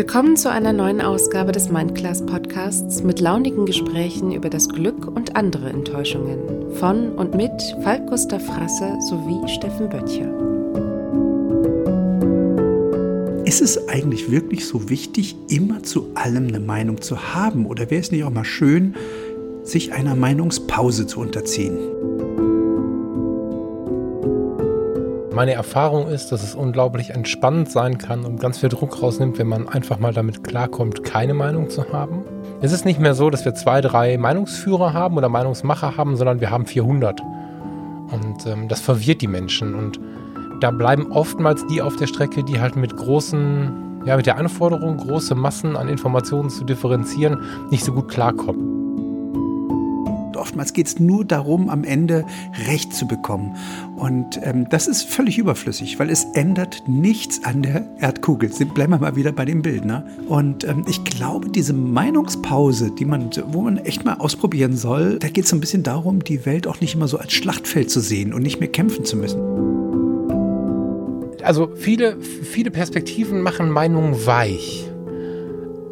Willkommen zu einer neuen Ausgabe des Mindclass Podcasts mit launigen Gesprächen über das Glück und andere Enttäuschungen von und mit Falk Gustav Frasse sowie Steffen Böttcher. Ist es eigentlich wirklich so wichtig, immer zu allem eine Meinung zu haben? Oder wäre es nicht auch mal schön, sich einer Meinungspause zu unterziehen? Meine Erfahrung ist, dass es unglaublich entspannend sein kann und ganz viel Druck rausnimmt, wenn man einfach mal damit klarkommt, keine Meinung zu haben. Es ist nicht mehr so, dass wir zwei, drei Meinungsführer haben oder Meinungsmacher haben, sondern wir haben 400. Und ähm, das verwirrt die Menschen. Und da bleiben oftmals die auf der Strecke, die halt mit großen, ja, mit der Anforderung, große Massen an Informationen zu differenzieren, nicht so gut klarkommen oftmals geht es nur darum, am Ende Recht zu bekommen. Und ähm, das ist völlig überflüssig, weil es ändert nichts an der Erdkugel. Bleiben wir mal wieder bei dem Bild. Ne? Und ähm, ich glaube, diese Meinungspause, die man, wo man echt mal ausprobieren soll, da geht es so ein bisschen darum, die Welt auch nicht immer so als Schlachtfeld zu sehen und nicht mehr kämpfen zu müssen. Also viele, viele Perspektiven machen Meinungen weich.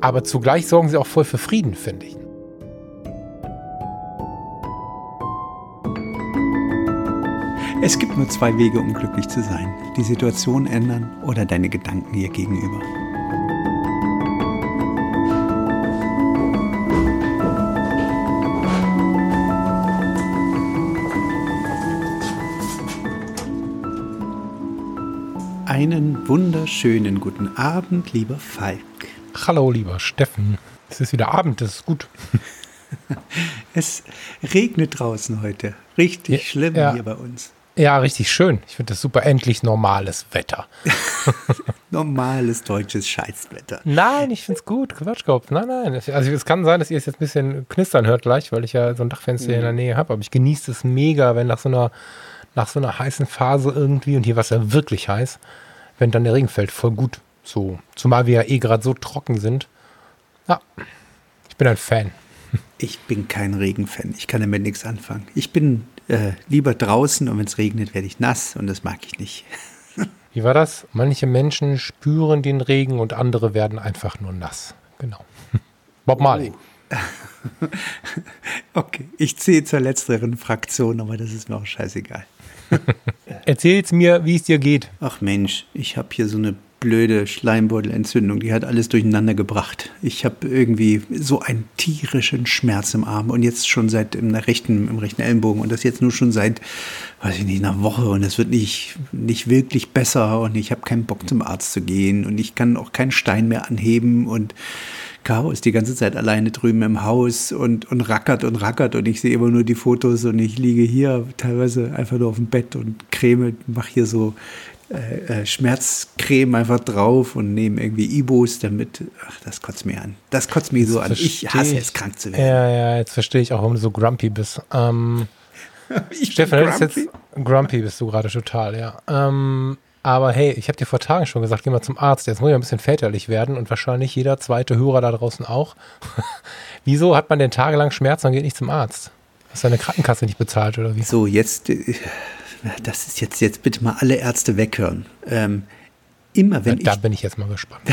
Aber zugleich sorgen sie auch voll für Frieden, finde ich. Es gibt nur zwei Wege, um glücklich zu sein. Die Situation ändern oder deine Gedanken ihr gegenüber. Einen wunderschönen guten Abend, lieber Falk. Hallo, lieber Steffen. Es ist wieder Abend, das ist gut. es regnet draußen heute. Richtig ja, schlimm ja. hier bei uns. Ja, richtig schön. Ich finde das super. Endlich normales Wetter. normales deutsches Scheißwetter. Nein, ich finde es gut. Quatschkopf. Nein, nein. Also es kann sein, dass ihr es jetzt ein bisschen knistern hört gleich, weil ich ja so ein Dachfenster mhm. in der Nähe habe. Aber ich genieße es mega, wenn nach so einer nach so einer heißen Phase irgendwie, und hier war es ja wirklich heiß, wenn dann der Regen fällt, voll gut. So, zumal wir ja eh gerade so trocken sind. Ja, ich bin ein Fan. Ich bin kein Regenfan. Ich kann damit nichts anfangen. Ich bin äh, lieber draußen und wenn es regnet, werde ich nass und das mag ich nicht. Wie war das? Manche Menschen spüren den Regen und andere werden einfach nur nass. Genau. Bob Marley. Oh. okay, ich zähle zur letzteren Fraktion, aber das ist mir auch scheißegal. Erzähl's mir, wie es dir geht. Ach Mensch, ich habe hier so eine blöde Schleimbeutelentzündung, die hat alles durcheinander gebracht. Ich habe irgendwie so einen tierischen Schmerz im Arm und jetzt schon seit im rechten, im rechten Ellenbogen und das jetzt nur schon seit, weiß ich nicht, einer Woche und es wird nicht, nicht wirklich besser und ich habe keinen Bock zum Arzt zu gehen und ich kann auch keinen Stein mehr anheben und Caro ist die ganze Zeit alleine drüben im Haus und, und rackert und rackert und ich sehe immer nur die Fotos und ich liege hier teilweise einfach nur auf dem Bett und creme, mache hier so äh, äh, Schmerzcreme einfach drauf und nehme irgendwie Ibos damit. Ach, das kotzt mir an. Das kotzt mir so an. Ich hasse es, krank zu werden. Ja, ja, jetzt verstehe ich auch, warum du so grumpy bist. Ähm, Stefan, grumpy? jetzt grumpy bist du gerade total, ja. Ähm, aber hey, ich habe dir vor Tagen schon gesagt, geh mal zum Arzt. Jetzt muss ich ein bisschen väterlich werden und wahrscheinlich jeder zweite Hörer da draußen auch. Wieso hat man denn tagelang Schmerzen und geht nicht zum Arzt? Hast du deine Krankenkasse nicht bezahlt oder wie? So, jetzt, äh, das ist jetzt, jetzt bitte mal alle Ärzte weghören. Ähm, immer wenn da ich. Da bin ich jetzt mal gespannt.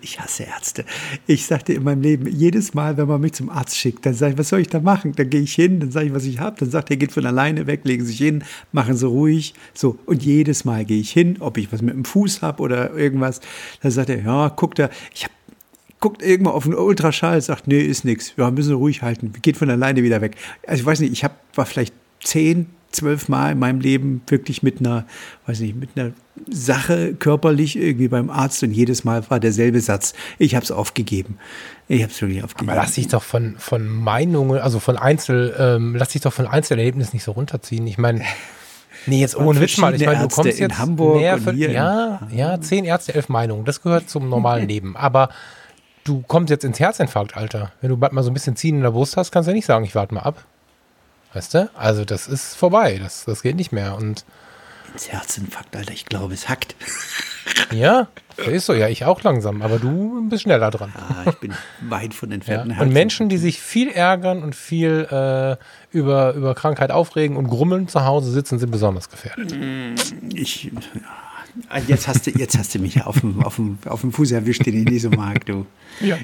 ich hasse Ärzte. Ich sagte in meinem Leben, jedes Mal, wenn man mich zum Arzt schickt, dann sage ich, was soll ich da machen? Dann gehe ich hin, dann sage ich, was ich habe. Dann sagt er, geht von alleine weg, legen Sie sich hin, machen Sie ruhig. So, und jedes Mal gehe ich hin, ob ich was mit dem Fuß habe oder irgendwas. Dann sagt er, ja, guckt er, ich habe guckt irgendwann auf den Ultraschall, sagt, nee, ist nichts. Ja, müssen Sie ruhig halten. Geht von alleine wieder weg. Also ich weiß nicht, ich habe war vielleicht zehn, zwölf Mal in meinem Leben wirklich mit einer, weiß nicht, mit einer Sache körperlich irgendwie beim Arzt und jedes Mal war derselbe Satz. Ich habe es aufgegeben. Ich habe es wirklich aufgegeben. Aber lass dich doch von, von Meinungen, also von Einzel, ähm, lass dich doch von Einzelerlebnissen nicht so runterziehen. Ich meine, nee, jetzt ohne Witz mal. Ich meine, du kommst jetzt in Hamburg näher für, ja, ja, zehn Ärzte, elf Meinungen. Das gehört zum normalen Leben. Aber du kommst jetzt ins Herzinfarktalter. Wenn du bald mal so ein bisschen Ziehen in der Brust hast, kannst du ja nicht sagen, ich warte mal ab. Weißt du? Also das ist vorbei. Das, das geht nicht mehr. Und ins Herzinfarkt, Alter, ich glaube, es hackt. Ja, das ist so. Ja, ich auch langsam. Aber du bist schneller dran. Ja, ich bin weit von entfernt. Ja. Und Menschen, die sich viel ärgern und viel äh, über, über Krankheit aufregen und grummeln zu Hause sitzen, sind besonders gefährdet. Ich, Ah, jetzt hast du, jetzt hast du mich auf dem, auf, dem, auf dem Fuß erwischt, den ich nicht so mag, du. Ja,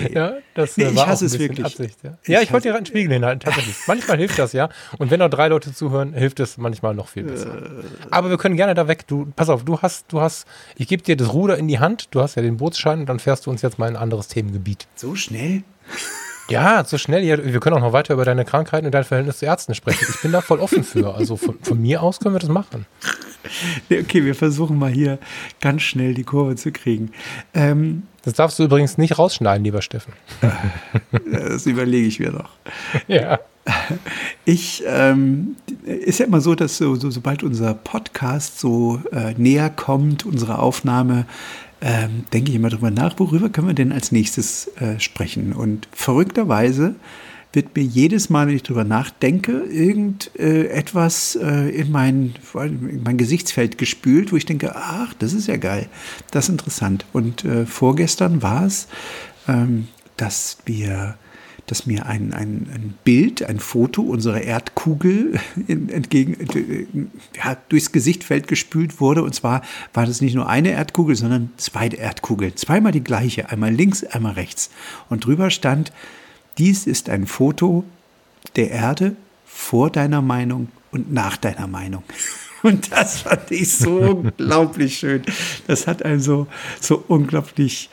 nee. ja das nee, ich war hasse es wirklich. Absicht, ja. Ich ja, ich wollte dir einen Spiegel hinhalten, tatsächlich. manchmal hilft das, ja. Und wenn noch drei Leute zuhören, hilft es manchmal noch viel besser. Äh. Aber wir können gerne da weg. Du, pass auf, du hast, du hast, ich gebe dir das Ruder in die Hand, du hast ja den Bootsschein und dann fährst du uns jetzt mal in ein anderes Themengebiet. So schnell? Ja, so schnell. Wir können auch noch weiter über deine Krankheiten und dein Verhältnis zu Ärzten sprechen. Ich bin da voll offen für. Also von, von mir aus können wir das machen. Okay, wir versuchen mal hier ganz schnell die Kurve zu kriegen. Ähm, das darfst du übrigens nicht rausschneiden, lieber Steffen. das überlege ich mir noch. Ja. Ich, ähm, ist ja immer so, dass so, so sobald unser Podcast so äh, näher kommt, unsere Aufnahme, ähm, denke ich immer drüber nach, worüber können wir denn als nächstes äh, sprechen? Und verrückterweise wird mir jedes Mal, wenn ich drüber nachdenke, irgendetwas äh, äh, in, mein, in mein Gesichtsfeld gespült, wo ich denke, ach, das ist ja geil, das ist interessant. Und äh, vorgestern war es, ähm, dass wir dass mir ein, ein, ein Bild, ein Foto unserer Erdkugel entgegen, äh, ja, durchs Gesichtfeld gespült wurde. Und zwar war das nicht nur eine Erdkugel, sondern zwei Erdkugeln. Zweimal die gleiche, einmal links, einmal rechts. Und drüber stand, dies ist ein Foto der Erde vor deiner Meinung und nach deiner Meinung. Und das fand ich so unglaublich schön. Das hat also so unglaublich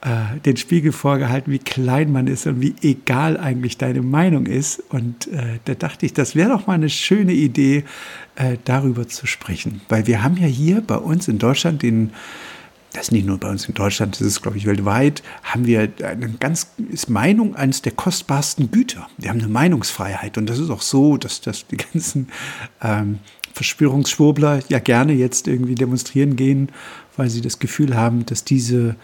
äh, den Spiegel vorgehalten, wie klein man ist und wie egal eigentlich deine Meinung ist. Und äh, da dachte ich, das wäre doch mal eine schöne Idee, äh, darüber zu sprechen. Weil wir haben ja hier bei uns in Deutschland den das ist nicht nur bei uns in Deutschland, das ist, glaube ich, weltweit, haben wir eine ganz, ist Meinung eines der kostbarsten Güter. Wir haben eine Meinungsfreiheit und das ist auch so, dass, dass die ganzen ähm, Verschwörungsschwurbler ja gerne jetzt irgendwie demonstrieren gehen, weil sie das Gefühl haben, dass diese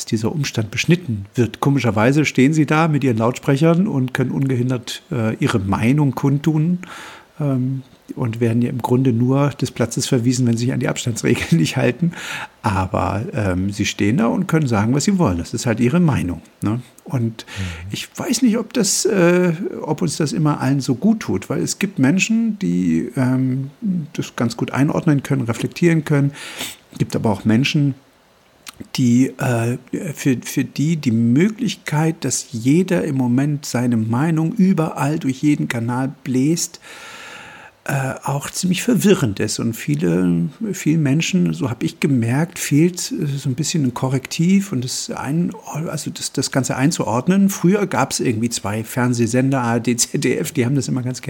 dass dieser Umstand beschnitten wird. Komischerweise stehen sie da mit ihren Lautsprechern und können ungehindert äh, ihre Meinung kundtun ähm, und werden ja im Grunde nur des Platzes verwiesen, wenn sie sich an die Abstandsregeln nicht halten. Aber ähm, sie stehen da und können sagen, was sie wollen. Das ist halt ihre Meinung. Ne? Und mhm. ich weiß nicht, ob, das, äh, ob uns das immer allen so gut tut, weil es gibt Menschen, die ähm, das ganz gut einordnen können, reflektieren können. Es gibt aber auch Menschen, die, äh, für, für die die Möglichkeit, dass jeder im Moment seine Meinung überall durch jeden Kanal bläst, äh, auch ziemlich verwirrend ist. Und viele, vielen Menschen, so habe ich gemerkt, fehlt äh, so ein bisschen ein Korrektiv und das, ein, also das, das Ganze einzuordnen. Früher gab es irgendwie zwei Fernsehsender, ARD, ZDF, die haben das immer ganz,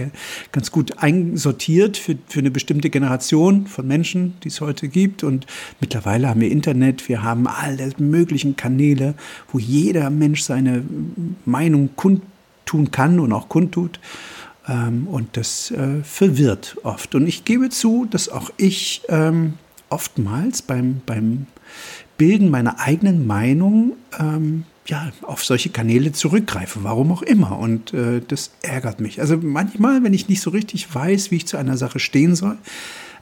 ganz gut einsortiert für, für eine bestimmte Generation von Menschen, die es heute gibt. Und mittlerweile haben wir Internet, wir haben alle möglichen Kanäle, wo jeder Mensch seine Meinung kundtun kann und auch kundtut. Ähm, und das äh, verwirrt oft. Und ich gebe zu, dass auch ich ähm, oftmals beim, beim Bilden meiner eigenen Meinung ähm, ja, auf solche Kanäle zurückgreife, warum auch immer. Und äh, das ärgert mich. Also manchmal, wenn ich nicht so richtig weiß, wie ich zu einer Sache stehen soll,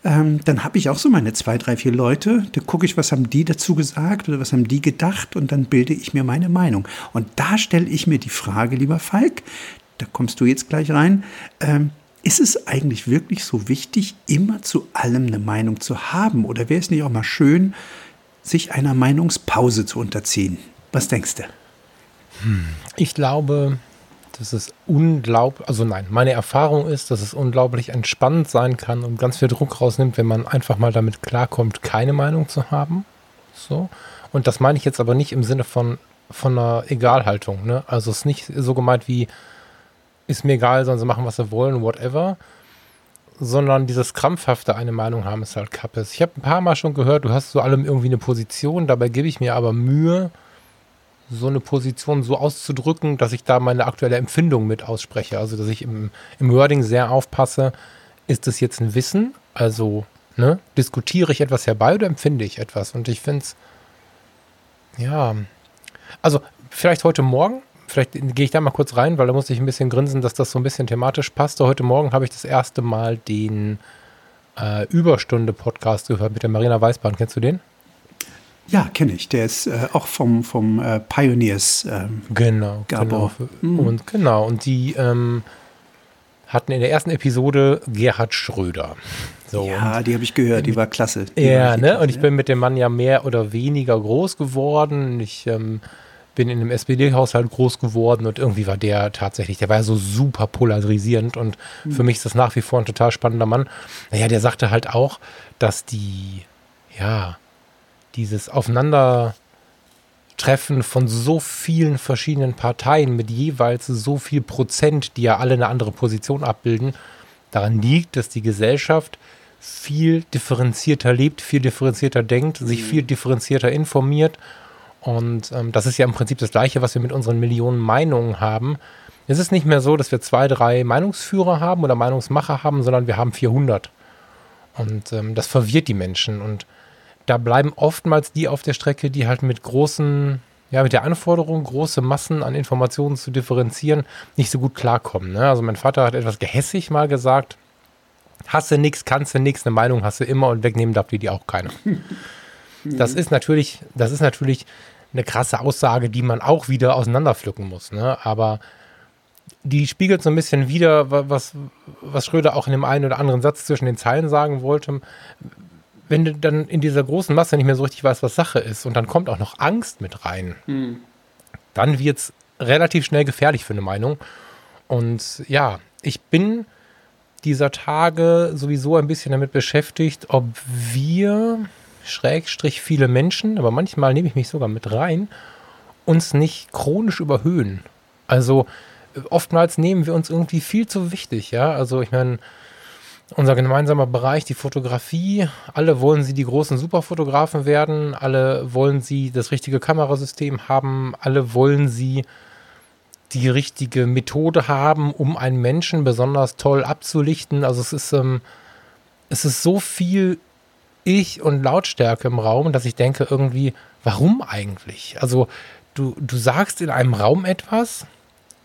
ähm, dann habe ich auch so meine zwei, drei, vier Leute. Da gucke ich, was haben die dazu gesagt oder was haben die gedacht und dann bilde ich mir meine Meinung. Und da stelle ich mir die Frage, lieber Falk, da kommst du jetzt gleich rein. Ähm, ist es eigentlich wirklich so wichtig, immer zu allem eine Meinung zu haben? Oder wäre es nicht auch mal schön, sich einer Meinungspause zu unterziehen? Was denkst du? Hm. Ich glaube, dass es unglaublich, also nein, meine Erfahrung ist, dass es unglaublich entspannend sein kann und ganz viel Druck rausnimmt, wenn man einfach mal damit klarkommt, keine Meinung zu haben. So. Und das meine ich jetzt aber nicht im Sinne von, von einer Egalhaltung. Ne? Also es ist nicht so gemeint wie, ist mir egal, sollen sie machen, was sie wollen, whatever. Sondern dieses krampfhafte eine Meinung haben ist halt Kappes. Ich habe ein paar Mal schon gehört, du hast zu allem irgendwie eine Position, dabei gebe ich mir aber Mühe, so eine Position so auszudrücken, dass ich da meine aktuelle Empfindung mit ausspreche. Also, dass ich im, im Wording sehr aufpasse, ist das jetzt ein Wissen? Also, ne, diskutiere ich etwas herbei oder empfinde ich etwas? Und ich finde es, ja, also vielleicht heute Morgen vielleicht gehe ich da mal kurz rein, weil da muss ich ein bisschen grinsen, dass das so ein bisschen thematisch passt. Heute Morgen habe ich das erste Mal den äh, Überstunde-Podcast gehört mit der Marina Weißbahn. Kennst du den? Ja, kenne ich. Der ist äh, auch vom, vom äh, Pioneers. Ähm, genau, genau. Mhm. Und genau. Und die ähm, hatten in der ersten Episode Gerhard Schröder. So, ja, die habe ich gehört, die war klasse. Die ja, war ne? klasse, und ich ja. bin mit dem Mann ja mehr oder weniger groß geworden. Ich ähm, bin in einem SPD-Haushalt groß geworden und irgendwie war der tatsächlich, der war ja so super polarisierend und Hm. für mich ist das nach wie vor ein total spannender Mann. Naja, der sagte halt auch, dass die, ja, dieses Aufeinandertreffen von so vielen verschiedenen Parteien mit jeweils so viel Prozent, die ja alle eine andere Position abbilden, daran liegt, dass die Gesellschaft viel differenzierter lebt, viel differenzierter denkt, sich viel differenzierter informiert. Und ähm, das ist ja im Prinzip das Gleiche, was wir mit unseren Millionen Meinungen haben. Es ist nicht mehr so, dass wir zwei, drei Meinungsführer haben oder Meinungsmacher haben, sondern wir haben 400. Und ähm, das verwirrt die Menschen. Und da bleiben oftmals die auf der Strecke, die halt mit großen, ja, mit der Anforderung, große Massen an Informationen zu differenzieren, nicht so gut klarkommen. Ne? Also mein Vater hat etwas gehässig mal gesagt, hasse nix, kannst du nix, eine Meinung hast du immer und wegnehmen darf die die auch keiner. Das ist natürlich, das ist natürlich eine krasse Aussage, die man auch wieder auseinanderpflücken muss. Ne? Aber die spiegelt so ein bisschen wider, wa- was, was Schröder auch in dem einen oder anderen Satz zwischen den Zeilen sagen wollte. Wenn du dann in dieser großen Masse nicht mehr so richtig weißt, was Sache ist und dann kommt auch noch Angst mit rein, dann wird es relativ schnell gefährlich für eine Meinung. Und ja, ich bin dieser Tage sowieso ein bisschen damit beschäftigt, ob wir, Schrägstrich viele Menschen, aber manchmal nehme ich mich sogar mit rein, uns nicht chronisch überhöhen. Also äh, oftmals nehmen wir uns irgendwie viel zu wichtig, ja. Also ich meine, unser gemeinsamer Bereich, die Fotografie, alle wollen sie die großen Superfotografen werden, alle wollen sie das richtige Kamerasystem haben, alle wollen sie die richtige Methode haben, um einen Menschen besonders toll abzulichten. Also es ist, ähm, es ist so viel Ich und Lautstärke im Raum, dass ich denke irgendwie, warum eigentlich? Also du, du sagst in einem Raum etwas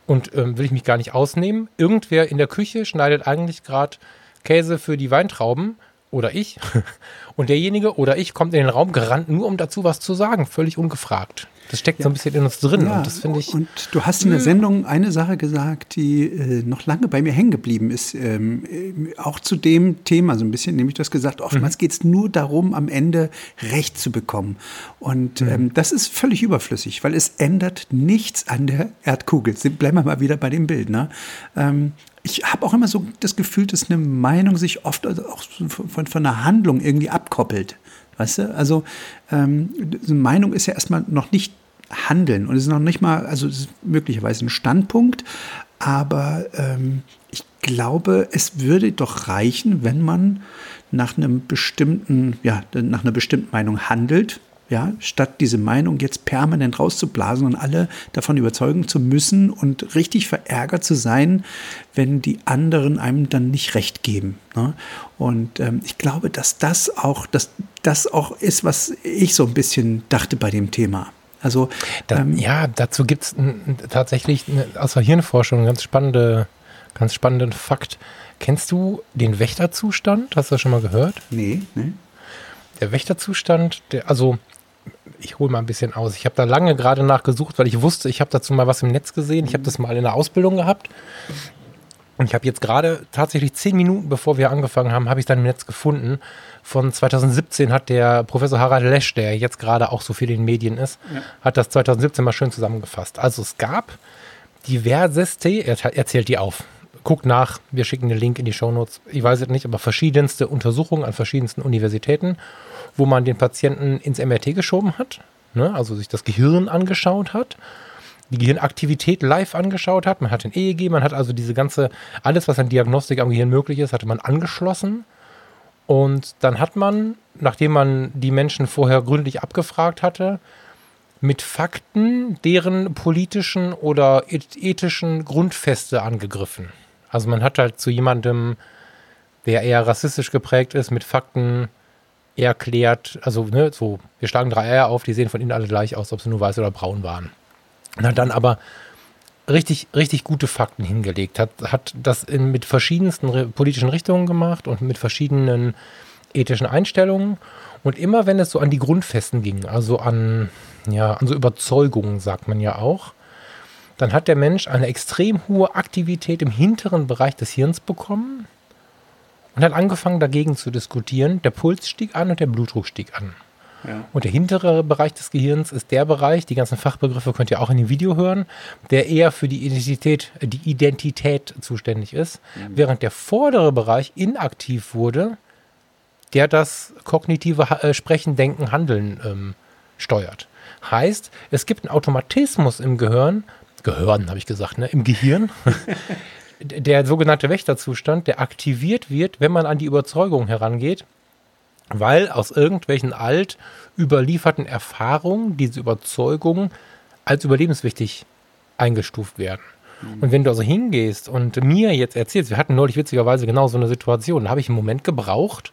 und ähm, will ich mich gar nicht ausnehmen. Irgendwer in der Küche schneidet eigentlich gerade Käse für die Weintrauben oder ich. Und derjenige oder ich kommt in den Raum gerannt, nur um dazu was zu sagen, völlig ungefragt. Das steckt so ein bisschen in uns drin Ja, und das finde ich. Und du hast in der Sendung eine Sache gesagt, die äh, noch lange bei mir hängen geblieben ist. Ähm, äh, auch zu dem Thema so ein bisschen, nämlich du hast gesagt, oftmals geht es nur darum, am Ende Recht zu bekommen. Und ähm, das ist völlig überflüssig, weil es ändert nichts an der Erdkugel. Bleiben wir mal wieder bei dem Bild. Ne? Ähm, ich habe auch immer so das Gefühl, dass eine Meinung sich oft also auch so von, von einer Handlung irgendwie abkoppelt. Weißt du? Also ähm, eine Meinung ist ja erstmal noch nicht Handeln und es ist noch nicht mal, also es ist möglicherweise ein Standpunkt, aber ähm, ich glaube, es würde doch reichen, wenn man nach einem bestimmten, ja, nach einer bestimmten Meinung handelt, ja, statt diese Meinung jetzt permanent rauszublasen und alle davon überzeugen zu müssen und richtig verärgert zu sein, wenn die anderen einem dann nicht recht geben. Ne? Und ähm, ich glaube, dass das auch, dass das auch ist, was ich so ein bisschen dachte bei dem Thema. Also Da, ähm, ja, dazu gibt es tatsächlich aus der Hirnforschung einen ganz, spannende, ganz spannenden Fakt. Kennst du den Wächterzustand? Hast du das schon mal gehört? nee, nee. Der Wächterzustand, der, also ich hole mal ein bisschen aus. Ich habe da lange gerade nachgesucht, weil ich wusste, ich habe dazu mal was im Netz gesehen. Ich habe das mal in der Ausbildung gehabt. Und ich habe jetzt gerade tatsächlich zehn Minuten, bevor wir angefangen haben, habe ich dann im Netz gefunden. Von 2017 hat der Professor Harald Lesch, der jetzt gerade auch so viel in den Medien ist, hat das 2017 mal schön zusammengefasst. Also es gab diverseste, er, er zählt die auf. Guckt nach, wir schicken den Link in die Shownotes. Ich weiß es nicht, aber verschiedenste Untersuchungen an verschiedensten Universitäten, wo man den Patienten ins MRT geschoben hat, ne, also sich das Gehirn angeschaut hat, die Gehirnaktivität live angeschaut hat. Man hat den EEG, man hat also diese ganze, alles, was an Diagnostik am Gehirn möglich ist, hatte man angeschlossen. Und dann hat man, nachdem man die Menschen vorher gründlich abgefragt hatte, mit Fakten deren politischen oder eth- ethischen Grundfeste angegriffen. Also man hat halt zu jemandem, der eher rassistisch geprägt ist, mit Fakten erklärt, also ne, so, wir schlagen drei Eier auf, die sehen von innen alle gleich aus, ob sie nur weiß oder braun waren. Hat dann aber richtig, richtig gute Fakten hingelegt, hat, hat das in, mit verschiedensten politischen Richtungen gemacht und mit verschiedenen ethischen Einstellungen. Und immer wenn es so an die Grundfesten ging, also an, ja, an so Überzeugungen, sagt man ja auch, dann hat der Mensch eine extrem hohe Aktivität im hinteren Bereich des Hirns bekommen. Und hat angefangen dagegen zu diskutieren. Der Puls stieg an und der Blutdruck stieg an. Ja. Und der hintere Bereich des Gehirns ist der Bereich, die ganzen Fachbegriffe könnt ihr auch in dem Video hören, der eher für die Identität, die Identität zuständig ist, mhm. während der vordere Bereich inaktiv wurde, der das kognitive äh, Sprechen, Denken, Handeln ähm, steuert. Heißt, es gibt einen Automatismus im Gehirn, Gehirn habe ich gesagt, ne, im Gehirn, der sogenannte Wächterzustand, der aktiviert wird, wenn man an die Überzeugung herangeht, weil aus irgendwelchen alt überlieferten Erfahrungen diese Überzeugungen als überlebenswichtig eingestuft werden. Mhm. Und wenn du also hingehst und mir jetzt erzählst, wir hatten neulich witzigerweise genau so eine Situation, da habe ich einen Moment gebraucht,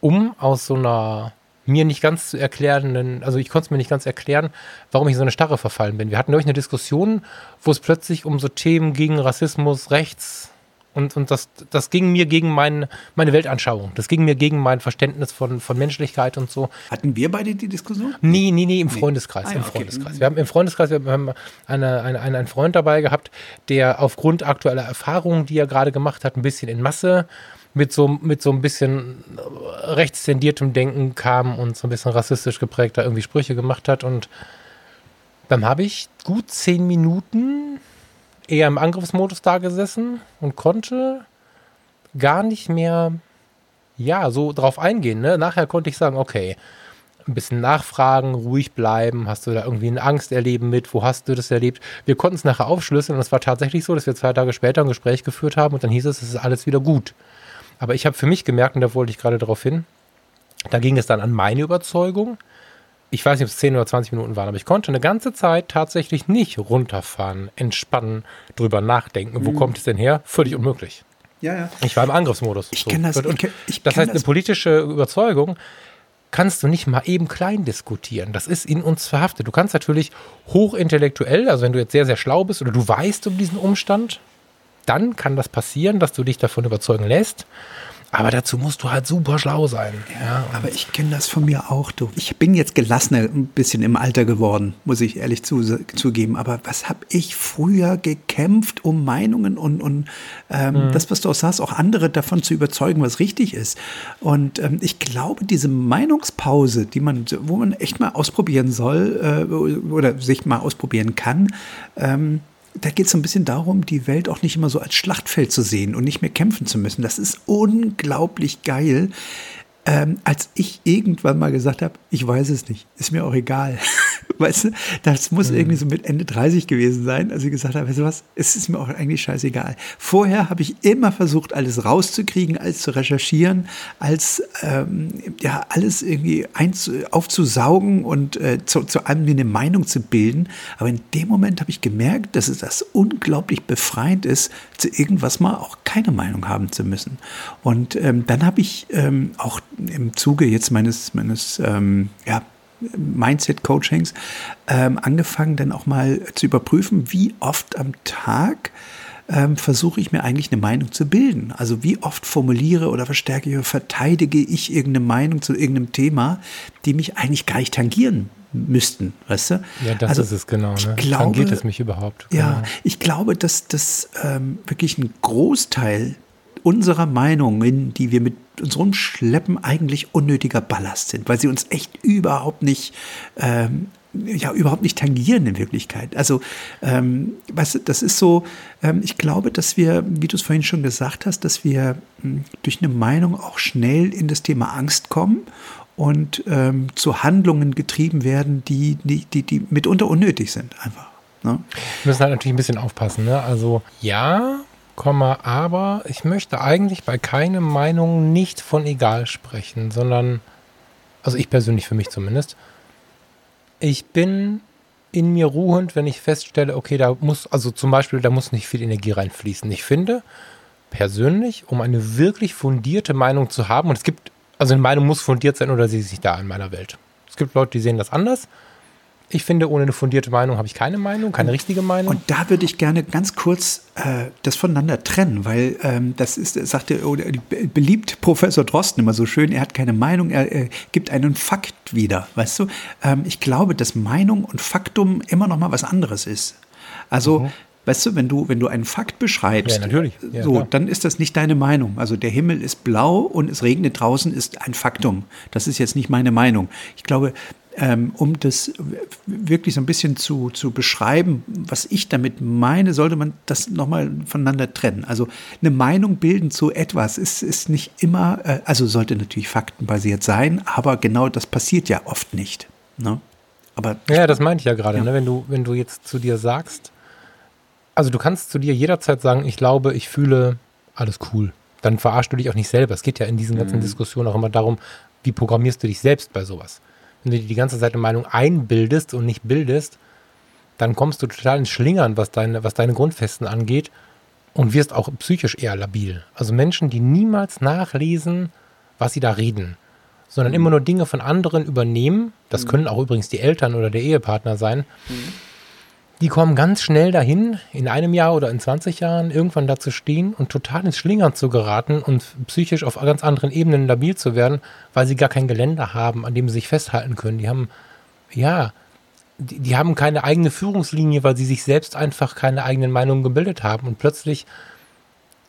um aus so einer mir nicht ganz zu erklärenden, also ich konnte es mir nicht ganz erklären, warum ich in so eine Starre verfallen bin. Wir hatten neulich eine Diskussion, wo es plötzlich um so Themen ging, Rassismus, Rechts, und, und das, das ging mir gegen mein, meine Weltanschauung. Das ging mir gegen mein Verständnis von, von Menschlichkeit und so. Hatten wir beide die Diskussion? Nee, nee, nee, im nee. Freundeskreis. Ah, Im okay. Freundeskreis. Wir haben im Freundeskreis, wir haben eine, eine, einen Freund dabei gehabt, der aufgrund aktueller Erfahrungen, die er gerade gemacht hat, ein bisschen in Masse mit so, mit so ein bisschen rechtstendiertem Denken kam und so ein bisschen rassistisch geprägt da irgendwie Sprüche gemacht hat. Und dann habe ich gut zehn Minuten eher im Angriffsmodus da gesessen und konnte gar nicht mehr, ja, so drauf eingehen. Ne? Nachher konnte ich sagen, okay, ein bisschen nachfragen, ruhig bleiben. Hast du da irgendwie ein Angsterleben mit? Wo hast du das erlebt? Wir konnten es nachher aufschlüsseln und es war tatsächlich so, dass wir zwei Tage später ein Gespräch geführt haben und dann hieß es, es ist alles wieder gut. Aber ich habe für mich gemerkt, und da wollte ich gerade darauf hin, da ging es dann an meine Überzeugung, ich weiß nicht, ob es 10 oder 20 Minuten waren, aber ich konnte eine ganze Zeit tatsächlich nicht runterfahren, entspannen, drüber nachdenken. Wo mhm. kommt es denn her? Völlig unmöglich. Ja, ja. Ich war im Angriffsmodus. Ich so. kenne das. Und ich, ich das heißt, das. eine politische Überzeugung kannst du nicht mal eben klein diskutieren. Das ist in uns verhaftet. Du kannst natürlich hochintellektuell, also wenn du jetzt sehr, sehr schlau bist oder du weißt um diesen Umstand, dann kann das passieren, dass du dich davon überzeugen lässt. Aber dazu musst du halt super schlau sein. Ja, aber ich kenne das von mir auch. Du. Ich bin jetzt gelassener ein bisschen im Alter geworden, muss ich ehrlich zu, zugeben. Aber was habe ich früher gekämpft, um Meinungen und, und ähm, mhm. das, was du auch sagst, auch andere davon zu überzeugen, was richtig ist. Und ähm, ich glaube, diese Meinungspause, die man, wo man echt mal ausprobieren soll äh, oder sich mal ausprobieren kann, ähm, da geht es so ein bisschen darum, die Welt auch nicht immer so als Schlachtfeld zu sehen und nicht mehr kämpfen zu müssen. Das ist unglaublich geil. Ähm, als ich irgendwann mal gesagt habe, ich weiß es nicht, ist mir auch egal. weißt du, das muss mhm. irgendwie so mit Ende 30 gewesen sein, als ich gesagt habe, weißt du was, es ist mir auch eigentlich scheißegal. Vorher habe ich immer versucht, alles rauszukriegen, alles zu recherchieren, als ähm, ja alles irgendwie einzu aufzusaugen und äh, zu, zu einem eine Meinung zu bilden. Aber in dem Moment habe ich gemerkt, dass es das unglaublich befreiend ist, zu irgendwas mal auch keine Meinung haben zu müssen. Und ähm, dann habe ich ähm, auch im Zuge jetzt meines, meines ähm, ja, Mindset-Coachings ähm, angefangen, dann auch mal zu überprüfen, wie oft am Tag ähm, versuche ich mir eigentlich eine Meinung zu bilden. Also wie oft formuliere oder verstärke oder verteidige ich irgendeine Meinung zu irgendeinem Thema, die mich eigentlich gar nicht tangieren müssten, weißt du? Ja, das also, ist es genau. Ne? Glaube, Tangiert es mich überhaupt? Genau. Ja, ich glaube, dass das ähm, wirklich ein Großteil unserer Meinungen, die wir mit uns rumschleppen, eigentlich unnötiger Ballast sind, weil sie uns echt überhaupt nicht ähm, ja überhaupt nicht tangieren in Wirklichkeit. Also, ähm, weißt du, das ist so, ähm, ich glaube, dass wir, wie du es vorhin schon gesagt hast, dass wir ähm, durch eine Meinung auch schnell in das Thema Angst kommen und ähm, zu Handlungen getrieben werden, die, die, die, die mitunter unnötig sind, einfach. Ne? Wir müssen halt natürlich ein bisschen aufpassen. Ne? Also, ja, aber ich möchte eigentlich bei keiner Meinung nicht von egal sprechen, sondern, also ich persönlich für mich zumindest, ich bin in mir ruhend, wenn ich feststelle, okay, da muss, also zum Beispiel, da muss nicht viel Energie reinfließen. Ich finde persönlich, um eine wirklich fundierte Meinung zu haben, und es gibt, also eine Meinung muss fundiert sein oder sie ist nicht da in meiner Welt. Es gibt Leute, die sehen das anders. Ich finde, ohne eine fundierte Meinung habe ich keine Meinung, keine richtige Meinung. Und da würde ich gerne ganz kurz äh, das voneinander trennen, weil ähm, das ist, sagte oder beliebt Professor Drosten immer so schön, er hat keine Meinung, er äh, gibt einen Fakt wieder, weißt du? Ähm, ich glaube, dass Meinung und Faktum immer noch mal was anderes ist. Also mhm. Weißt du, wenn du, wenn du einen Fakt beschreibst, Ja, natürlich. Ja, so, klar. dann ist das nicht deine Meinung. Also der Himmel ist blau und es regnet draußen ist ein Faktum. Das ist jetzt nicht meine Meinung. Ich glaube, um das wirklich so ein bisschen zu, zu beschreiben, was ich damit meine, sollte man das nochmal voneinander trennen. Also eine Meinung bilden zu etwas ist, ist nicht immer, äh, also sollte natürlich faktenbasiert sein, aber genau das passiert ja oft nicht. Ne? Aber Ja, das meinte ich ja gerade, Ja. ne? wenn, du, wenn du jetzt zu dir sagst, also du kannst zu dir jederzeit sagen, ich glaube, ich fühle alles cool. Dann verarschst du dich auch nicht selber. Es geht ja in diesen ganzen Mhm. Diskussionen auch immer darum, wie programmierst du dich selbst bei sowas. Wenn du dir die ganze Zeit eine Meinung einbildest und nicht bildest, dann kommst du total ins Schlingern, was deine, was deine Grundfesten angeht und wirst auch psychisch eher labil. Also Menschen, die niemals nachlesen, was sie da reden, sondern immer nur Dinge von anderen übernehmen, das können auch übrigens die Eltern oder der Ehepartner sein, die kommen ganz schnell dahin, in einem Jahr oder in 20 Jahren irgendwann da zu stehen und total ins Schlingern zu geraten und psychisch auf ganz anderen Ebenen labil zu werden, weil sie gar kein Geländer haben, an dem sie sich festhalten können. Die haben, ja, die, die haben keine eigene Führungslinie, weil sie sich selbst einfach keine eigenen Meinungen gebildet haben. Und plötzlich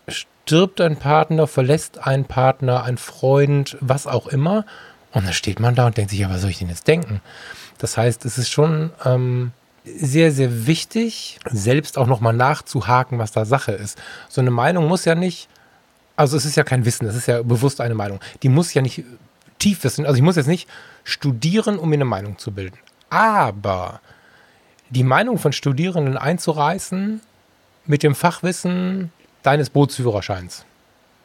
stirbt ein Partner, verlässt ein Partner, ein Freund, was auch immer. Und dann steht man da und denkt sich, ja, was soll ich denn jetzt denken? Das heißt, es ist schon ähm, sehr, sehr wichtig, selbst auch nochmal nachzuhaken, was da Sache ist. So eine Meinung muss ja nicht, also es ist ja kein Wissen, es ist ja bewusst eine Meinung. Die muss ja nicht tief wissen. Also ich muss jetzt nicht studieren, um mir eine Meinung zu bilden. Aber die Meinung von Studierenden einzureißen mit dem Fachwissen deines Bootsführerscheins.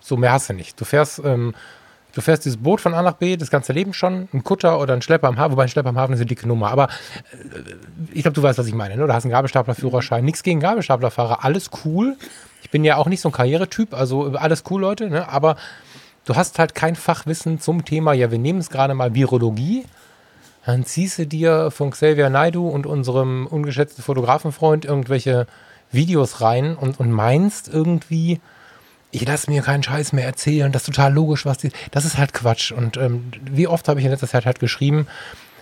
So mehr hast du nicht. Du fährst, ähm, du fährst dieses Boot von A nach B das ganze Leben schon, ein Kutter oder ein Schlepper am Hafen, wobei ein Schlepper am Hafen ist eine dicke Nummer. Aber äh, ich glaube, du weißt, was ich meine. Ne? Du hast einen Gabelstaplerführerschein, nichts gegen Gabelstaplerfahrer, alles cool. Ich bin ja auch nicht so ein Karrieretyp, also alles cool, Leute, ne? aber du hast halt kein Fachwissen zum Thema, ja, wir nehmen es gerade mal Virologie. Dann ziehst du dir von Xavier Naidu und unserem ungeschätzten Fotografenfreund irgendwelche Videos rein und, und meinst irgendwie, ich lasse mir keinen Scheiß mehr erzählen, das ist total logisch, was die. Das ist halt Quatsch. Und ähm, wie oft habe ich in letzter Zeit halt geschrieben,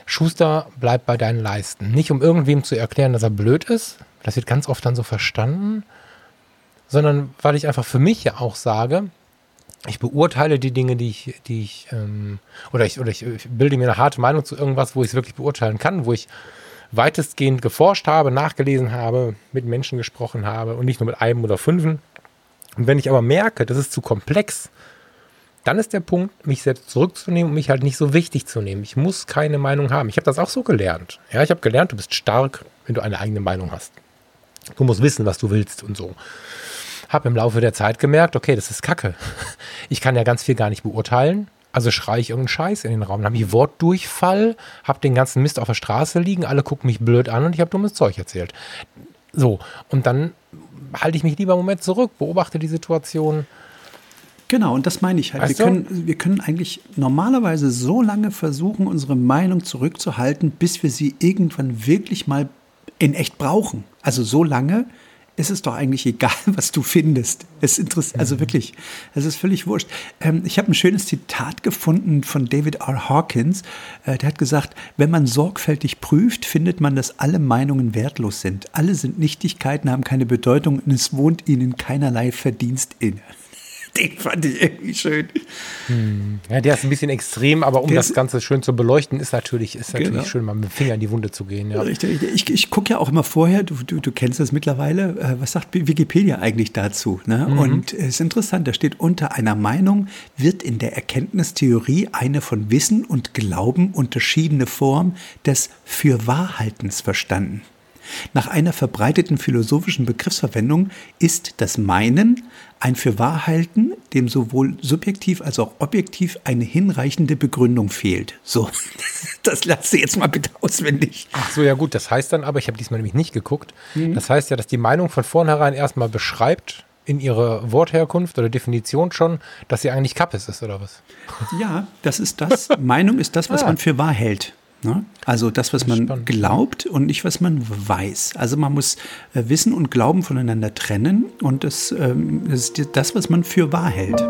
Schuster, bleib bei deinen Leisten. Nicht um irgendwem zu erklären, dass er blöd ist, das wird ganz oft dann so verstanden, sondern weil ich einfach für mich ja auch sage, ich beurteile die Dinge, die ich, die ich, ähm, oder ich, oder ich, bilde mir eine harte Meinung zu irgendwas, wo ich es wirklich beurteilen kann, wo ich weitestgehend geforscht habe, nachgelesen habe, mit Menschen gesprochen habe und nicht nur mit einem oder fünfen. Und wenn ich aber merke, das ist zu komplex, dann ist der Punkt, mich selbst zurückzunehmen und mich halt nicht so wichtig zu nehmen. Ich muss keine Meinung haben. Ich habe das auch so gelernt. Ja, ich habe gelernt, du bist stark, wenn du eine eigene Meinung hast. Du musst wissen, was du willst und so. Habe im Laufe der Zeit gemerkt, okay, das ist Kacke. Ich kann ja ganz viel gar nicht beurteilen. Also schreie ich irgendeinen Scheiß in den Raum. Dann habe ich Wortdurchfall, habe den ganzen Mist auf der Straße liegen, alle gucken mich blöd an und ich habe dummes Zeug erzählt. So, und dann halte ich mich lieber einen Moment zurück, beobachte die Situation. Genau, und das meine ich halt. Weißt Wir du? können, wir können eigentlich normalerweise so lange versuchen, unsere Meinung zurückzuhalten, bis wir sie irgendwann wirklich mal in echt brauchen. Also so lange ist es doch eigentlich egal, was du findest. Es interessiert, also wirklich, es ist völlig wurscht. Ähm, ich habe ein schönes Zitat gefunden von David R. Hawkins. Äh, der hat gesagt, wenn man sorgfältig prüft, findet man, dass alle Meinungen wertlos sind. Alle sind Nichtigkeiten, haben keine Bedeutung und es wohnt ihnen keinerlei Verdienst inne. Den fand ich irgendwie schön. Ja, der ist ein bisschen extrem, aber um Der das Ganze schön zu beleuchten, ist natürlich, ist natürlich Genau. schön, mal mit dem Finger in die Wunde zu gehen. Ja. Richtig. Ich, ich gucke ja auch immer vorher, du, du, du kennst das mittlerweile, äh, was sagt Wikipedia eigentlich dazu? Ne? Und es ist interessant, da steht unter einer Meinung wird in der Erkenntnistheorie eine von Wissen und Glauben unterschiedene Form des Fürwahrhaltens verstanden. Nach einer verbreiteten philosophischen Begriffsverwendung ist das Meinen ein Fürwahrhalten, dem sowohl subjektiv als auch objektiv eine hinreichende Begründung fehlt. So, das lass du jetzt mal bitte auswendig. Ach so, ja gut, das heißt dann aber, ich habe diesmal nämlich nicht geguckt, Mhm. das heißt ja, dass die Meinung von vornherein erstmal beschreibt, in ihrer Wortherkunft oder Definition schon, dass sie eigentlich Kappes ist, oder was? Ja, das ist das. Meinung ist das, was Ah. man für wahr hält. Ne? Also das, was man spannend. glaubt und nicht, was man weiß. Also man muss äh, Wissen und Glauben voneinander trennen und das, ähm, das ist das, was man für wahr hält.